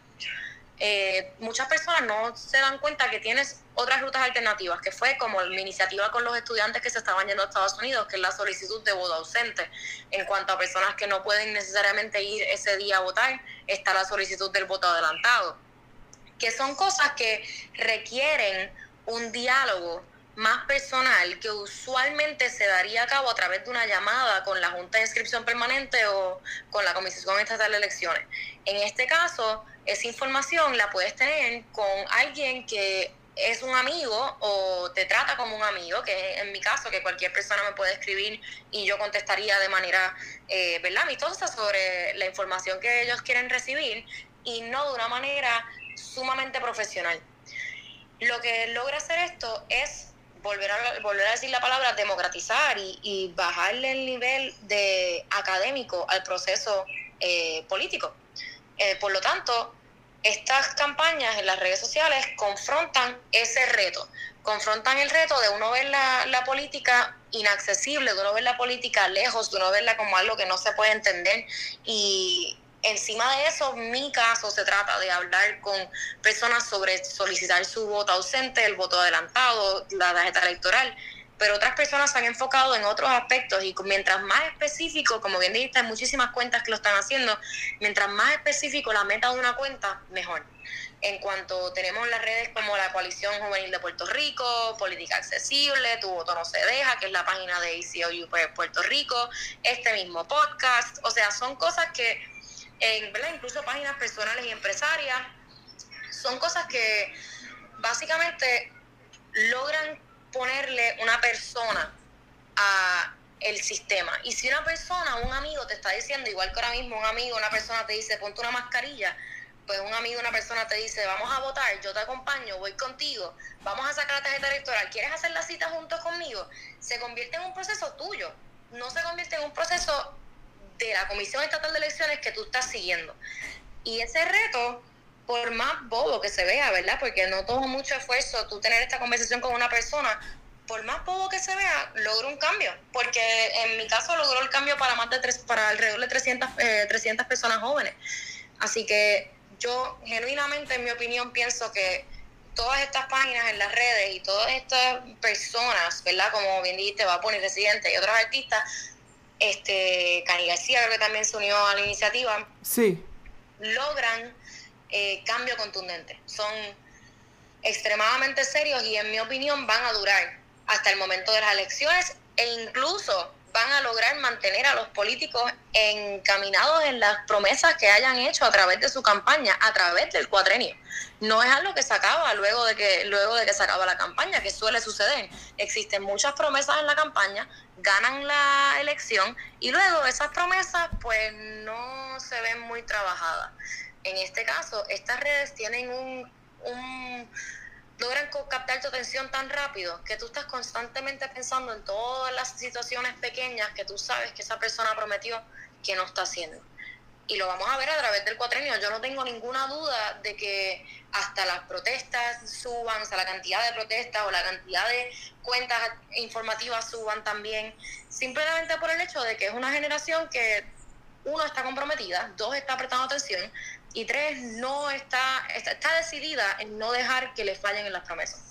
Eh, muchas personas no se dan cuenta que tienes otras rutas alternativas, que fue como mi iniciativa con los estudiantes que se estaban yendo a Estados Unidos, que es la solicitud de voto ausente. En cuanto a personas que no pueden necesariamente ir ese día a votar, está la solicitud del voto adelantado, que son cosas que requieren un diálogo más personal que usualmente se daría a cabo a través de una llamada con la Junta de Inscripción Permanente o con la Comisión Estatal de Elecciones. En este caso, esa información la puedes tener con alguien que es un amigo o te trata como un amigo, que en mi caso, que cualquier persona me puede escribir y yo contestaría de manera, eh, ¿verdad?, amistosa sobre la información que ellos quieren recibir y no de una manera sumamente profesional. Lo que logra hacer esto es volver a, volver a decir la palabra democratizar y, bajarle el nivel de académico al proceso eh, político. Eh, por lo tanto, estas campañas en las redes sociales confrontan ese reto, confrontan el reto de uno ver la, la, política inaccesible, de uno ver la política lejos, de uno verla como algo que no se puede entender y encima de eso, mi caso se trata de hablar con personas sobre solicitar su voto ausente, el voto adelantado, la tarjeta electoral, pero otras personas se han enfocado en otros aspectos y mientras más específico, como bien dijiste, hay muchísimas cuentas que lo están haciendo, mientras más específico la meta de una cuenta, mejor. En cuanto tenemos las redes como la Coalición Juvenil de Puerto Rico, Política Accesible, Tu Voto No Se Deja, que es la página de ACOU Puerto Rico, este mismo podcast, o sea, son cosas que, en, ¿verdad? incluso páginas personales y empresarias, son cosas que básicamente logran ponerle una persona a el sistema. Y si una persona, un amigo te está diciendo, igual que ahora mismo un amigo, una persona te dice, ponte una mascarilla, pues un amigo, una persona te dice, vamos a votar, yo te acompaño, voy contigo, vamos a sacar la tarjeta electoral, ¿quieres hacer la cita juntos conmigo? Se convierte en un proceso tuyo, no se convierte en un proceso de la Comisión Estatal de Elecciones que tú estás siguiendo. Y ese reto por más bobo que se vea, ¿verdad? Porque no toma mucho esfuerzo tú tener esta conversación con una persona, por más bobo que se vea, logro un cambio. Porque en mi caso logró el cambio para más de tres, para alrededor de 300, eh, 300 personas jóvenes. Así que yo genuinamente, en mi opinión, pienso que todas estas páginas en las redes y todas estas personas, ¿verdad? Como bien dijiste, va a poner Residente y otros artistas, este, Cani García creo que también se unió a la iniciativa. Sí. Logran eh, cambio contundente. Son extremadamente serios y en mi opinión van a durar hasta el momento de las elecciones e incluso van a lograr mantener a los políticos encaminados en las promesas que hayan hecho a través de su campaña, a través del cuatrenio. No es algo que se acaba luego de que luego de que se acaba la campaña, que suele suceder. Existen muchas promesas en la campaña, ganan la elección y luego esas promesas pues no se ven muy trabajadas. En este caso, estas redes tienen un, un logran captar tu atención tan rápido que tú estás constantemente pensando en todas las situaciones pequeñas que tú sabes que esa persona prometió que no está haciendo. Y lo vamos a ver a través del cuatrenio. Yo no tengo ninguna duda de que hasta las protestas suban, o sea, la cantidad de protestas o la cantidad de cuentas informativas suban también, simplemente por el hecho de que es una generación que uno está comprometida, dos está prestando atención, y tres, no está, está, decidida en no dejar que le fallen en las promesas.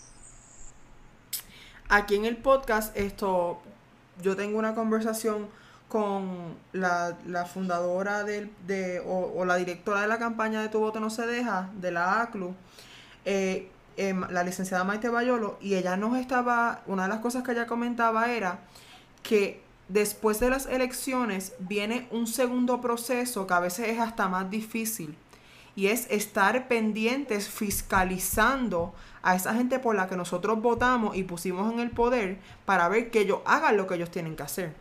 Aquí en el podcast, esto, yo tengo una conversación con la, fundadora de, o, la directora de la campaña de Tu Voto No Se Deja, de la ACLU, eh, em, la licenciada Maite Bayolo, y ella nos estaba, una de las cosas que ella comentaba era que después de las elecciones viene un segundo proceso que a veces es hasta más difícil, y es estar pendientes, fiscalizando a esa gente por la que nosotros votamos y pusimos en el poder para ver que ellos hagan lo que ellos tienen que hacer.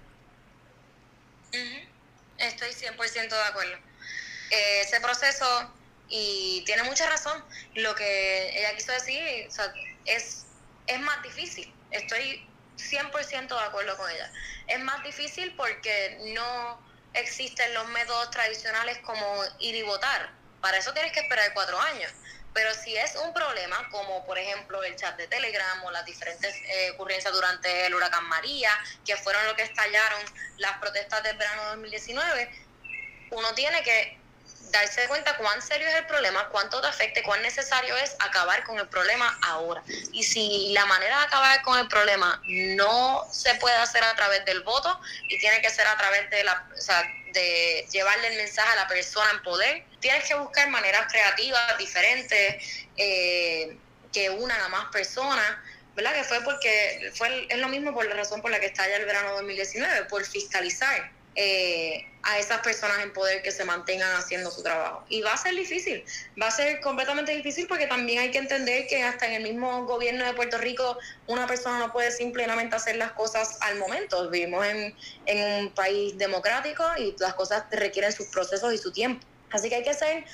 Estoy 100% de acuerdo. Eh, ese proceso, y tiene mucha razón, lo que ella quiso decir es, es más difícil. Estoy 100% de acuerdo con ella. Es más difícil porque no existen los métodos tradicionales como ir y votar para eso tienes que esperar cuatro años. Pero si es un problema, como por ejemplo el chat de Telegram o las diferentes eh, ocurrencias durante el huracán María, que fueron lo que estallaron las protestas del verano de 2019, uno tiene que darse cuenta cuán serio es el problema, cuánto te afecta, cuán necesario es acabar con el problema ahora. Y si la manera de acabar con el problema no se puede hacer a través del voto y tiene que ser a través de la, de llevarle el mensaje a la persona en poder, tienes que buscar maneras creativas, diferentes, eh, que unan a más personas, ¿verdad? Que fue porque fue es lo mismo por la razón por la que está ya el verano 2019, por fiscalizar eh, a esas personas en poder que se mantengan haciendo su trabajo. Y va a ser difícil, va a ser completamente difícil porque también hay que entender que hasta en el mismo gobierno de Puerto Rico una persona no puede simplemente hacer las cosas al momento. Vivimos en, en un país democrático y las cosas requieren sus procesos y su tiempo. Así que hay que ser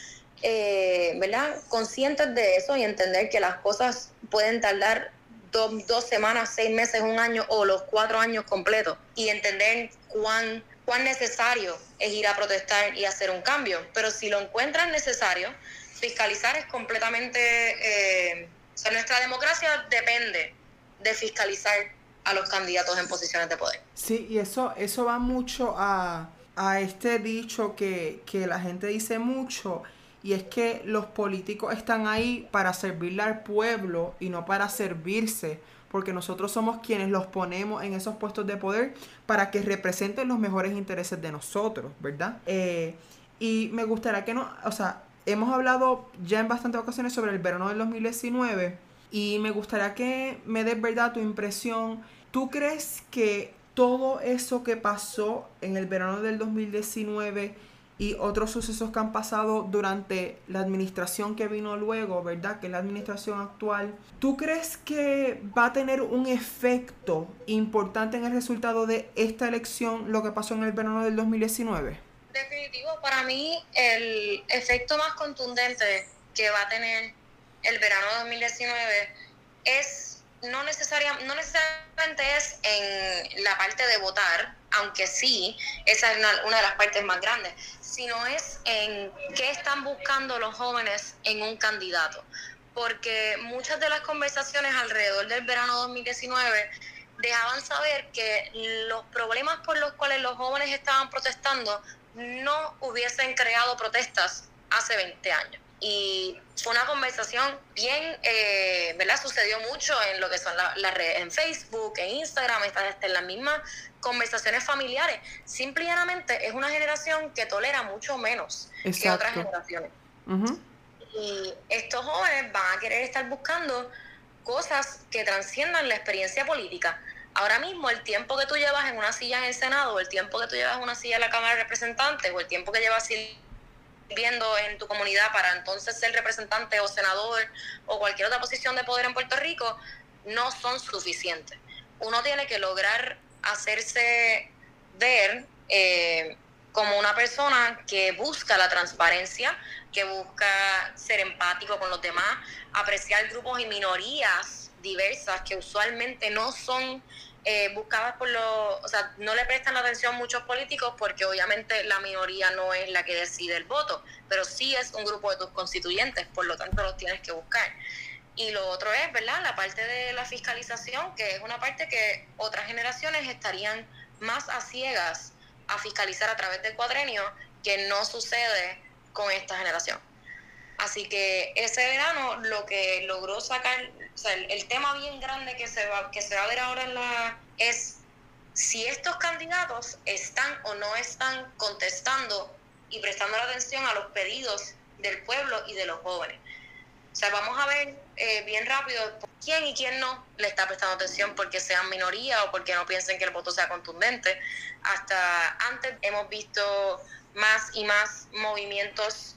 eh, ¿verdad? conscientes de eso y entender que las cosas pueden tardar dos, dos semanas, seis meses, un año o los cuatro años completos y entender cuán cuán necesario es ir a protestar y hacer un cambio. Pero si lo encuentran necesario, fiscalizar es completamente... Eh, nuestra democracia depende de fiscalizar a los candidatos en posiciones de poder. Sí, y eso, eso va mucho a, a este dicho que, que la gente dice mucho, y es que los políticos están ahí para servirle al pueblo y no para servirse porque nosotros somos quienes los ponemos en esos puestos de poder para que representen los mejores intereses de nosotros, ¿verdad? Eh, y me gustaría que no, o sea, hemos hablado ya en bastantes ocasiones sobre el verano del 2019 y me gustaría que me des, ¿verdad?, tu impresión. ¿Tú crees que todo eso que pasó en el verano del 2019 y otros sucesos que han pasado durante la administración que vino luego, ¿verdad? Que es la administración actual. ¿Tú crees que va a tener un efecto importante en el resultado de esta elección, lo que pasó en el verano del 2019? Definitivo, para mí el efecto más contundente que va a tener el verano de 2019 es no, necesariamente, no necesariamente es en la parte de votar, aunque sí, esa es una, de las partes más grandes, sino es en qué están buscando los jóvenes en un candidato. Porque muchas de las conversaciones alrededor del verano 2019 dejaban saber que los problemas por los cuales los jóvenes estaban protestando no hubiesen creado protestas hace 20 años y fue una conversación bien, eh, ¿verdad? Sucedió mucho en lo que son las redes, en Facebook, en Instagram, está, en las mismas conversaciones familiares. Simplemente es una generación que tolera mucho menos que otras generaciones. Y estos jóvenes van a querer estar buscando cosas que transciendan la experiencia política. Ahora mismo el tiempo que tú llevas en una silla en el Senado, o el tiempo que tú llevas en una silla en la Cámara de Representantes, o el tiempo que llevas viendo en tu comunidad para entonces ser representante o senador o cualquier otra posición de poder en Puerto Rico, no son suficientes. Uno tiene que lograr hacerse ver eh, como una persona que busca la transparencia, que busca ser empático con los demás, apreciar grupos y minorías diversas que usualmente no son eh, por los, o sea, no le prestan atención muchos políticos porque obviamente la minoría no es la que decide el voto, pero sí es un grupo de tus constituyentes, por lo tanto los tienes que buscar. Y lo otro es, ¿verdad? La parte de la fiscalización, que es una parte que otras generaciones estarían más a ciegas a fiscalizar a través del cuadrenio, que no sucede con esta generación. Así que ese verano lo que logró sacar, o sea, el, tema bien grande que se va que se va a ver ahora en la es si estos candidatos están o no están contestando y prestando la atención a los pedidos del pueblo y de los jóvenes. O sea, vamos a ver eh, bien rápido quién y quién no le está prestando atención porque sean minoría o porque no piensen que el voto sea contundente. Hasta antes hemos visto más y más movimientos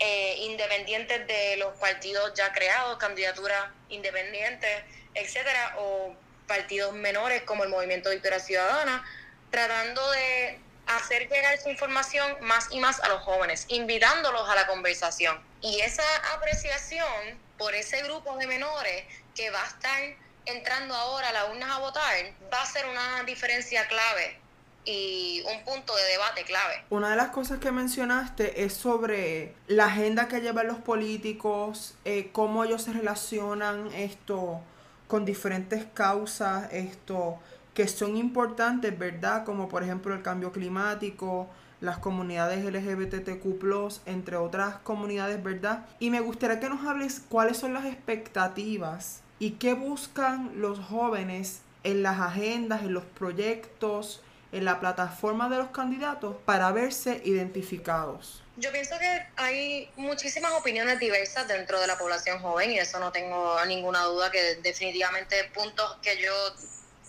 eh, independientes de los partidos ya creados, candidaturas independientes, etcétera, o partidos menores como el Movimiento Victoria Ciudadana, tratando de hacer llegar su información más y más a los jóvenes, invitándolos a la conversación. Y esa apreciación por ese grupo de menores que va a estar entrando ahora a las urnas a votar, va a ser una diferencia clave y un punto de debate clave. Una de las cosas que mencionaste es sobre la agenda que llevan los políticos, eh, cómo ellos se relacionan esto con diferentes causas, esto que son importantes, ¿verdad? Como por ejemplo el cambio climático, las comunidades LGBTQ, entre otras comunidades, ¿verdad? Y me gustaría que nos hables cuáles son las expectativas y qué buscan los jóvenes en las agendas, en los proyectos, en la plataforma de los candidatos para verse identificados? Yo pienso que hay muchísimas opiniones diversas dentro de la población joven y eso no tengo ninguna duda que definitivamente puntos que yo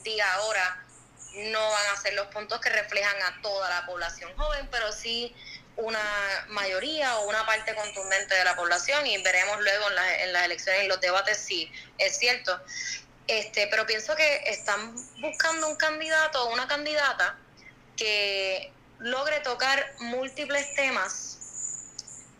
diga ahora no van a ser los puntos que reflejan a toda la población joven, pero sí una mayoría o una parte contundente de la población y veremos luego en, en las elecciones y los debates si es cierto. Este, pero pienso que están buscando un candidato o una candidata que logre tocar múltiples temas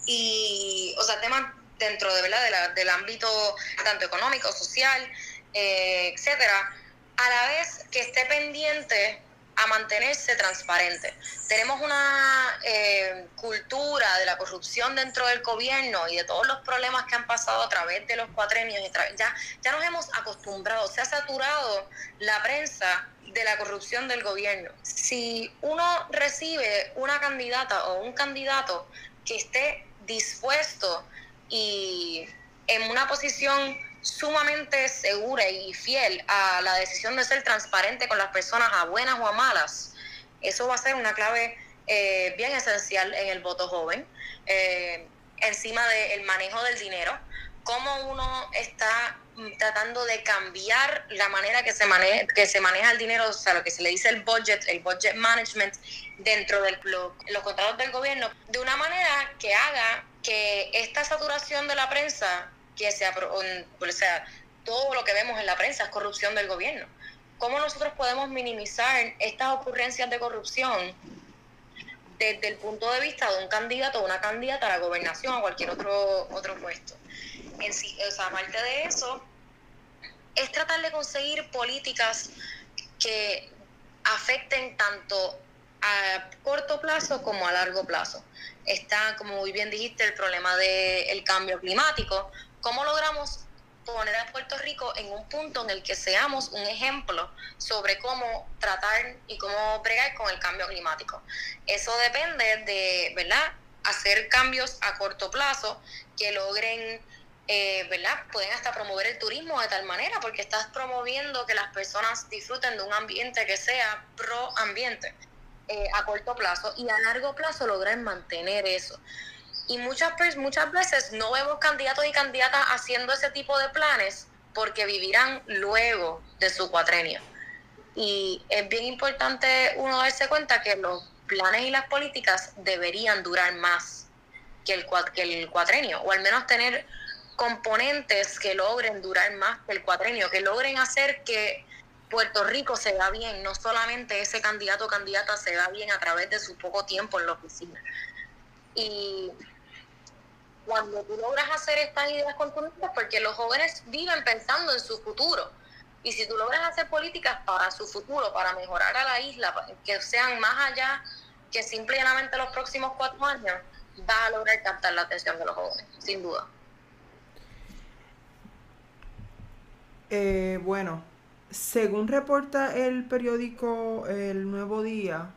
y, o sea, temas dentro de, ¿verdad? del ámbito tanto económico, social, eh, etcétera, a la vez que esté pendiente a mantenerse transparente. Tenemos una eh, cultura de la corrupción dentro del gobierno y de todos los problemas que han pasado a través de los cuatrenios. Ya, ya nos hemos acostumbrado, se ha saturado la prensa de la corrupción del gobierno. Si uno recibe una candidata o un candidato que esté dispuesto y en una posición sumamente segura y fiel a la decisión de ser transparente con las personas, a buenas o a malas, eso va a ser una clave eh, bien esencial en el voto joven. Eh, encima del manejo del dinero, cómo uno está tratando de cambiar la manera que se maneja, que se maneja el dinero, o sea, lo que se le dice el budget, el budget management dentro de los contratos del gobierno, de una manera que haga que esta saturación de la prensa, que sea, o sea, todo lo que vemos en la prensa es corrupción del gobierno. ¿Cómo nosotros podemos minimizar estas ocurrencias de corrupción desde el punto de vista de un candidato o una candidata a la gobernación o cualquier otro, otro puesto? En sí, o sea, aparte de eso, es tratar de conseguir políticas que afecten tanto a corto plazo como a largo plazo. Está, como muy bien dijiste, el problema del cambio climático. ¿Cómo logramos poner a Puerto Rico en un punto en el que seamos un ejemplo sobre cómo tratar y cómo bregar con el cambio climático? Eso depende de, ¿verdad? Hacer cambios a corto plazo que logren eh, ¿verdad? Pueden hasta promover el turismo de tal manera porque estás promoviendo que las personas disfruten de un ambiente que sea pro ambiente eh, a corto plazo y a largo plazo lograr mantener eso. Y muchas, muchas veces no vemos candidatos y candidatas haciendo ese tipo de planes porque vivirán luego de su cuatrenio. Y es bien importante uno darse cuenta que los planes y las políticas deberían durar más que el, que el cuatrenio, o al menos tener componentes que logren durar más que el cuatrenio, que logren hacer que Puerto Rico se vea bien, no solamente ese candidato o candidata se vea bien a través de su poco tiempo en la oficina. Y cuando tú logras hacer estas ideas contundentes, porque los jóvenes viven pensando en su futuro, y si tú logras hacer políticas para su futuro, para mejorar a la isla, que sean más allá que simplemente los próximos cuatro años, vas a lograr captar la atención de los jóvenes, sin duda. Eh, bueno, según reporta el periódico El Nuevo Día,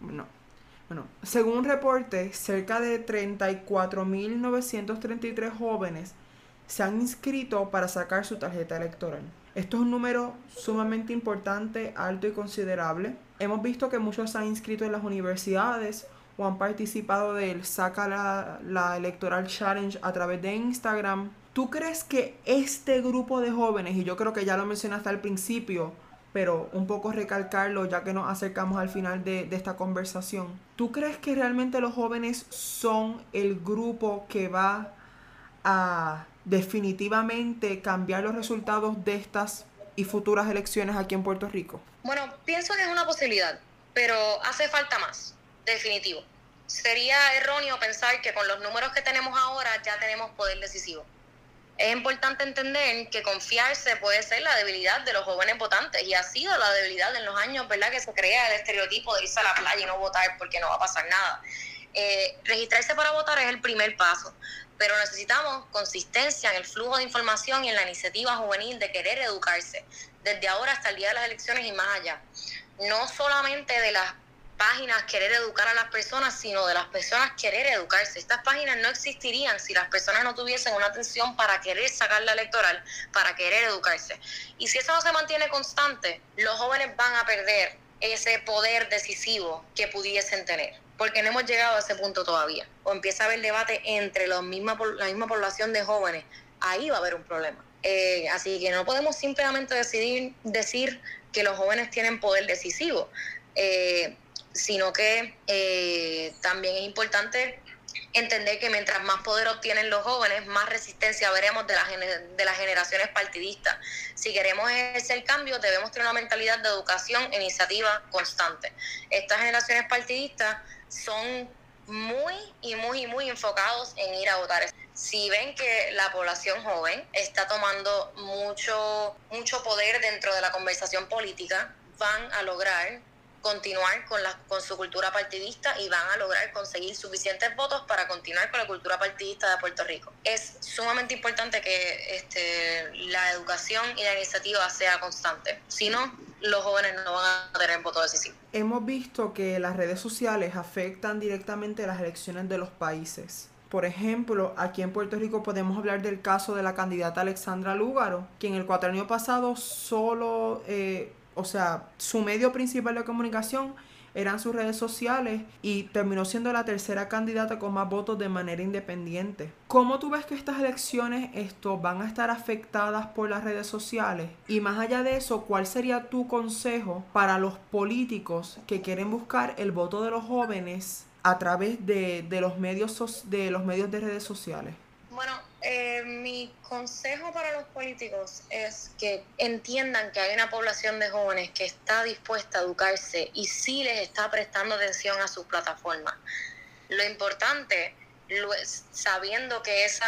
bueno, bueno, según un reporte, cerca de 34.933 jóvenes se han inscrito para sacar su tarjeta electoral. Esto es un número sumamente importante, alto y considerable. Hemos visto que muchos se han inscrito en las universidades o han participado del Saca la, la Electoral Challenge a través de Instagram ¿Tú crees que este grupo de jóvenes, y yo creo que ya lo mencionaste al principio, pero un poco recalcarlo ya que nos acercamos al final de, esta conversación, ¿tú crees que realmente los jóvenes son el grupo que va a definitivamente cambiar los resultados de estas y futuras elecciones aquí en Puerto Rico? Bueno, pienso que es una posibilidad, pero hace falta más, definitivo. Sería erróneo pensar que con los números que tenemos ahora ya tenemos poder decisivo es importante entender que confiarse puede ser la debilidad de los jóvenes votantes y ha sido la debilidad en los años, ¿verdad? Que se crea el estereotipo de irse a la playa y no votar porque no va a pasar nada. Eh, registrarse para votar es el primer paso, pero necesitamos consistencia en el flujo de información y en la iniciativa juvenil de querer educarse, desde ahora hasta el día de las elecciones y más allá. No solamente de las páginas querer educar a las personas, sino de las personas querer educarse. Estas páginas no existirían si las personas no tuviesen una atención para querer sacar la electoral, para querer educarse. Y si eso no se mantiene constante, los jóvenes van a perder ese poder decisivo que pudiesen tener, porque no hemos llegado a ese punto todavía. O empieza a haber debate entre la misma, la población de jóvenes, ahí va a haber un problema. Eh, así que no podemos simplemente decidir, decir que los jóvenes tienen poder decisivo. Eh, sino que eh, también es importante entender que mientras más poder obtienen los jóvenes, más resistencia veremos de, de las generaciones partidistas. Si queremos ejercer cambio, debemos tener una mentalidad de educación e iniciativa constante. Estas generaciones partidistas son muy y muy y muy enfocados en ir a votar. Si ven que la población joven está tomando mucho, mucho poder dentro de la conversación política, van a lograr continuar con, la, con su cultura partidista y van a lograr conseguir suficientes votos para continuar con la cultura partidista de Puerto Rico. Es sumamente importante que este, la educación y la iniciativa sea constante. Si no, los jóvenes no van a tener voto decisivo. Hemos visto que las redes sociales afectan directamente las elecciones de los países. Por ejemplo, aquí en Puerto Rico podemos hablar del caso de la candidata Alexandra Lúgaro, quien el cuatrenio pasado solo, eh, o sea, su medio principal de comunicación eran sus redes sociales y terminó siendo la tercera candidata con más votos de manera independiente. ¿Cómo tú ves que estas elecciones esto, van a estar afectadas por las redes sociales? Y más allá de eso, ¿cuál sería tu consejo para los políticos que quieren buscar el voto de los jóvenes a través de, de los, medios, de los medios de redes sociales? Bueno, eh, mi consejo para los políticos es que entiendan que hay una población de jóvenes que está dispuesta a educarse y sí les está prestando atención a sus plataformas. Lo importante, sabiendo que esa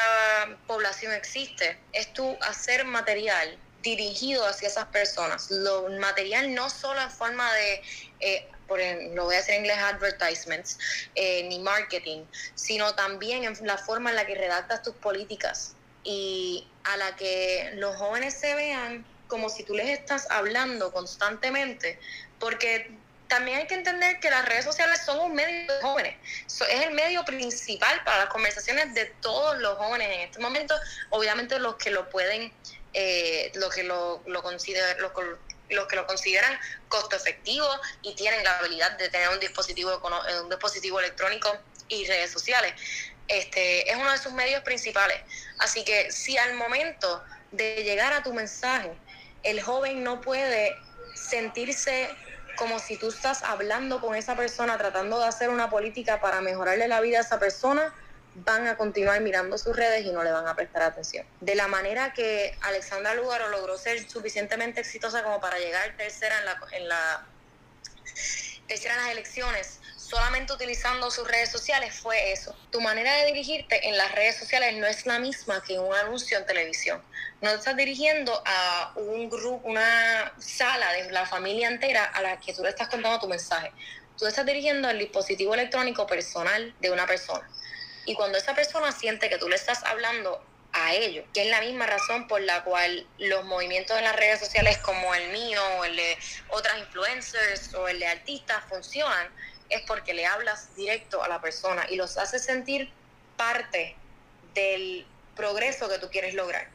población existe, es tú hacer material dirigido hacia esas personas. Lo material no solo en forma de eh, por lo voy a hacer en inglés, advertisements, eh, ni marketing, sino también en la forma en la que redactas tus políticas y a la que los jóvenes se vean como si tú les estás hablando constantemente, porque también hay que entender que las redes sociales son un medio de jóvenes, es el medio principal para las conversaciones de todos los jóvenes en este momento, obviamente los que lo pueden, eh, los que lo, lo consideran, los, los que lo consideran costo efectivo y tienen la habilidad de tener un dispositivo, un dispositivo electrónico y redes sociales. Este, es uno de sus medios principales. Así que si al momento de llegar a tu mensaje, el joven no puede sentirse como si tú estás hablando con esa persona, tratando de hacer una política para mejorarle la vida a esa persona, van a continuar mirando sus redes y no le van a prestar atención. De la manera que Alexandra Lugaro logró ser suficientemente exitosa como para llegar tercera en la, en la tercera en las elecciones, solamente utilizando sus redes sociales fue eso. Tu manera de dirigirte en las redes sociales no es la misma que un anuncio en televisión. No estás dirigiendo a un grupo, una sala de la familia entera a la que tú le estás contando tu mensaje. Tú estás dirigiendo al dispositivo electrónico personal de una persona. Y cuando esa persona siente que tú le estás hablando a ellos, que es la misma razón por la cual los movimientos en las redes sociales como el mío o el de otras influencers o el de artistas funcionan, es porque le hablas directo a la persona y los haces sentir parte del progreso que tú quieres lograr.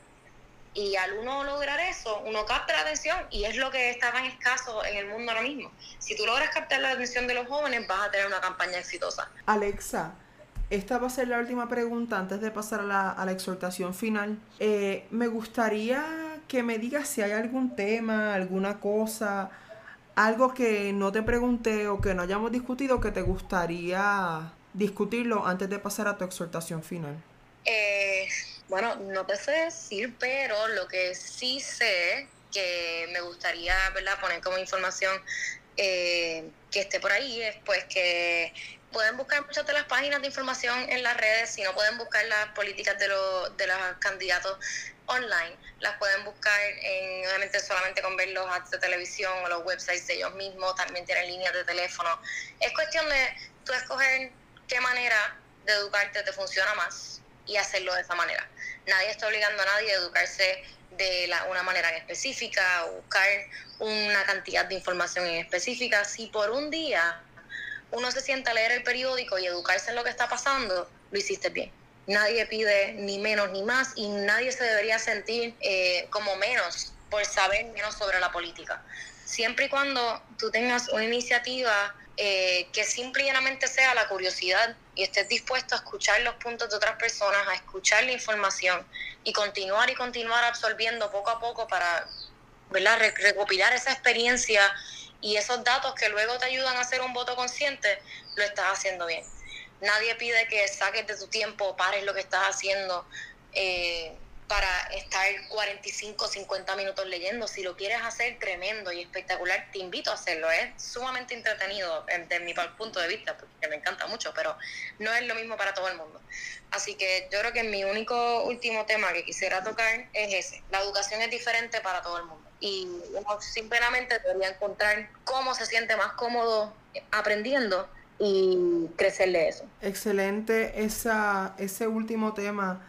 Y al uno lograr eso, uno capta la atención y es lo que está tan escaso en el mundo ahora mismo. Si tú logras captar la atención de los jóvenes, vas a tener una campaña exitosa. Alexa, esta va a ser la última pregunta antes de pasar a la, exhortación final. Eh, me gustaría que me digas si hay algún tema, alguna cosa, algo que no te pregunté o que no hayamos discutido que te gustaría discutirlo antes de pasar a tu exhortación final. Eh, bueno, no te sé decir, pero lo que sí sé que me gustaría poner como información eh, que esté por ahí es pues que pueden buscar muchas de las páginas de información en las redes, si no pueden buscar las políticas de, los de los candidatos online, las pueden buscar en, obviamente solamente con ver los ads de televisión o los websites de ellos mismos, también tienen líneas de teléfono. Es cuestión de tú escoger qué manera de educarte te funciona más y hacerlo de esa manera. Nadie está obligando a nadie a educarse de la, una manera en específica o buscar una cantidad de información en específica. Si por un día uno se sienta a leer el periódico y educarse en lo que está pasando, lo hiciste bien. Nadie pide ni menos ni más y nadie se debería sentir eh, como menos por saber menos sobre la política. Siempre y cuando tú tengas una iniciativa eh, que simplemente sea la curiosidad y estés dispuesto a escuchar los puntos de otras personas, a escuchar la información y continuar y continuar absorbiendo poco a poco para ¿verdad? recopilar esa experiencia y esos datos que luego te ayudan a hacer un voto consciente, lo estás haciendo bien. Nadie pide que saques de tu tiempo, pares lo que estás haciendo eh, para estar 45, 50 minutos leyendo. Si lo quieres hacer tremendo y espectacular, te invito a hacerlo. Es sumamente entretenido desde mi punto de vista, porque me encanta mucho, pero no es lo mismo para todo el mundo. Así que yo creo que mi único último tema que quisiera tocar es ese. La educación es diferente para todo el mundo y uno simplemente debería encontrar cómo se siente más cómodo aprendiendo y crecerle eso. Excelente esa, ese último tema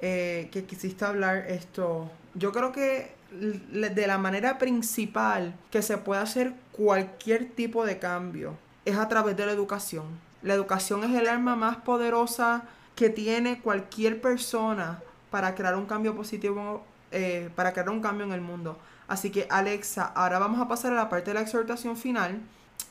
eh, que quisiste hablar. Esto, yo creo que de la manera principal que se puede hacer cualquier tipo de cambio es a través de la educación. La educación es el arma más poderosa que tiene cualquier persona para crear un cambio positivo, eh, para crear un cambio en el mundo. Así que Alexa, ahora vamos a pasar a la parte de la exhortación final,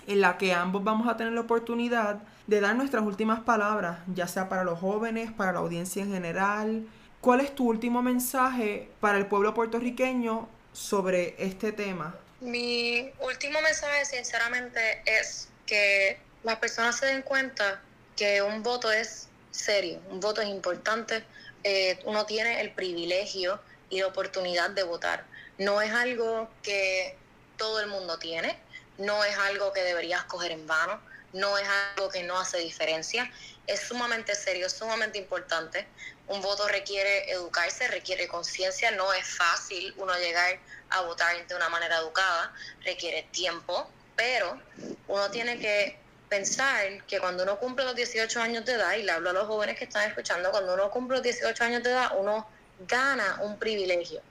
en la que ambos vamos a tener la oportunidad de dar nuestras últimas palabras, ya sea para los jóvenes, para la audiencia en general. ¿Cuál es tu último mensaje para el pueblo puertorriqueño sobre este tema? Mi último mensaje, sinceramente, es que las personas se den cuenta que un voto es serio, un voto es importante, eh, uno tiene el privilegio y la oportunidad de votar. No es algo que todo el mundo tiene, no es algo que deberías coger en vano, no es algo que no hace diferencia, es sumamente serio, sumamente importante. Un voto requiere educarse, requiere conciencia, no es fácil uno llegar a votar de una manera educada, requiere tiempo, pero uno tiene que pensar que cuando uno cumple los 18 años de edad, y le hablo a los jóvenes que están escuchando, cuando uno cumple los 18 años de edad, uno gana un privilegio.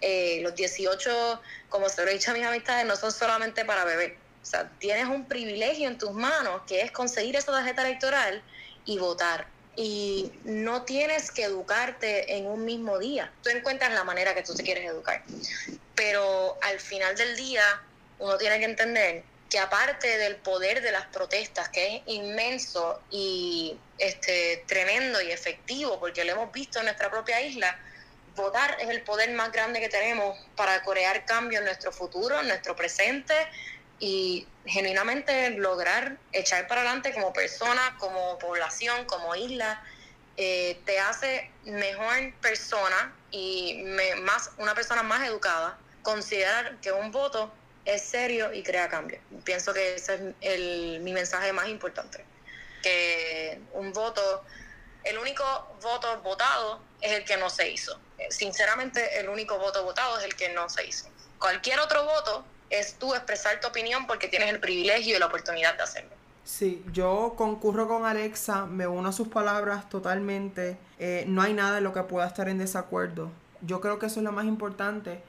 Eh, los 18, como se lo he dicho a mis amistades, no son solamente para beber. O sea, tienes un privilegio en tus manos que es conseguir esa tarjeta electoral y votar. Y no tienes que educarte en un mismo día. Tú encuentras la manera que tú te quieres educar. Pero al final del día, uno tiene que entender que aparte del poder de las protestas, que es inmenso y este, tremendo y efectivo, porque lo hemos visto en nuestra propia isla, votar es el poder más grande que tenemos para crear cambio en nuestro futuro, en nuestro presente y genuinamente lograr echar para adelante como persona, como población, como isla, eh, te hace mejor persona y más una persona más educada. Considerar que un voto es serio y crea cambio. Pienso que ese es el, mi mensaje más importante. Que un voto, el único voto votado es el que no se hizo. Sinceramente, el único voto votado es el que no se hizo. Cualquier otro voto es tú expresar tu opinión porque tienes el privilegio y la oportunidad de hacerlo. Sí, yo concurro con Alexa, me uno a sus palabras totalmente. Eh, no hay nada en lo que pueda estar en desacuerdo. Yo creo que eso es lo más importante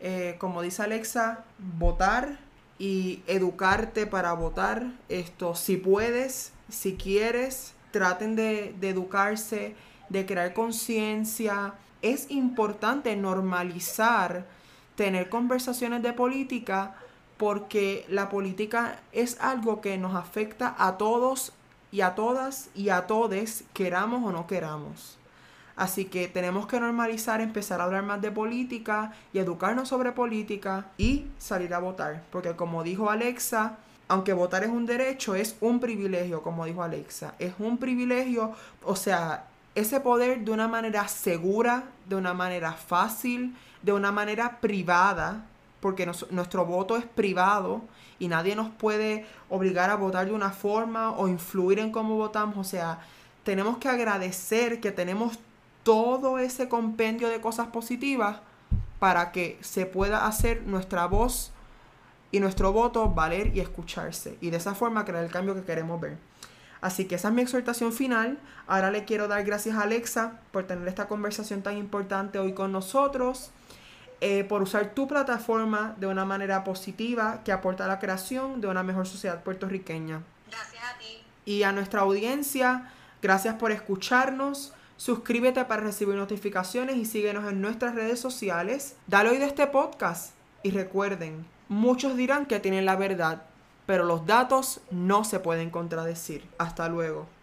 eh, como dice Alexa, votar y educarte para votar. Esto, si puedes, si quieres, traten de, de educarse, de crear conciencia. Es importante normalizar tener conversaciones de política porque la política es algo que nos afecta a todos y a todas y a todes, queramos o no queramos. Así que tenemos que normalizar, empezar a hablar más de política y educarnos sobre política y salir a votar. Porque como dijo Alexa, aunque votar es un derecho, es un privilegio, como dijo Alexa. Es un privilegio, o sea, ese poder de una manera segura, de una manera fácil, de una manera privada, porque nuestro voto es privado y nadie nos puede obligar a votar de una forma o influir en cómo votamos. O sea, tenemos que agradecer que tenemos todo ese compendio de cosas positivas para que se pueda hacer nuestra voz y nuestro voto valer y escucharse. Y de esa forma crear el cambio que queremos ver. Así que esa es mi exhortación final. Ahora le quiero dar gracias a Alexa por tener esta conversación tan importante hoy con nosotros. Eh, por usar tu plataforma de una manera positiva que aporta a la creación de una mejor sociedad puertorriqueña. Gracias a ti. Y a nuestra audiencia, gracias por escucharnos. Suscríbete para recibir notificaciones y síguenos en nuestras redes sociales. Dale oído a este podcast y recuerden, muchos dirán que tienen la verdad, pero los datos no se pueden contradecir. Hasta luego.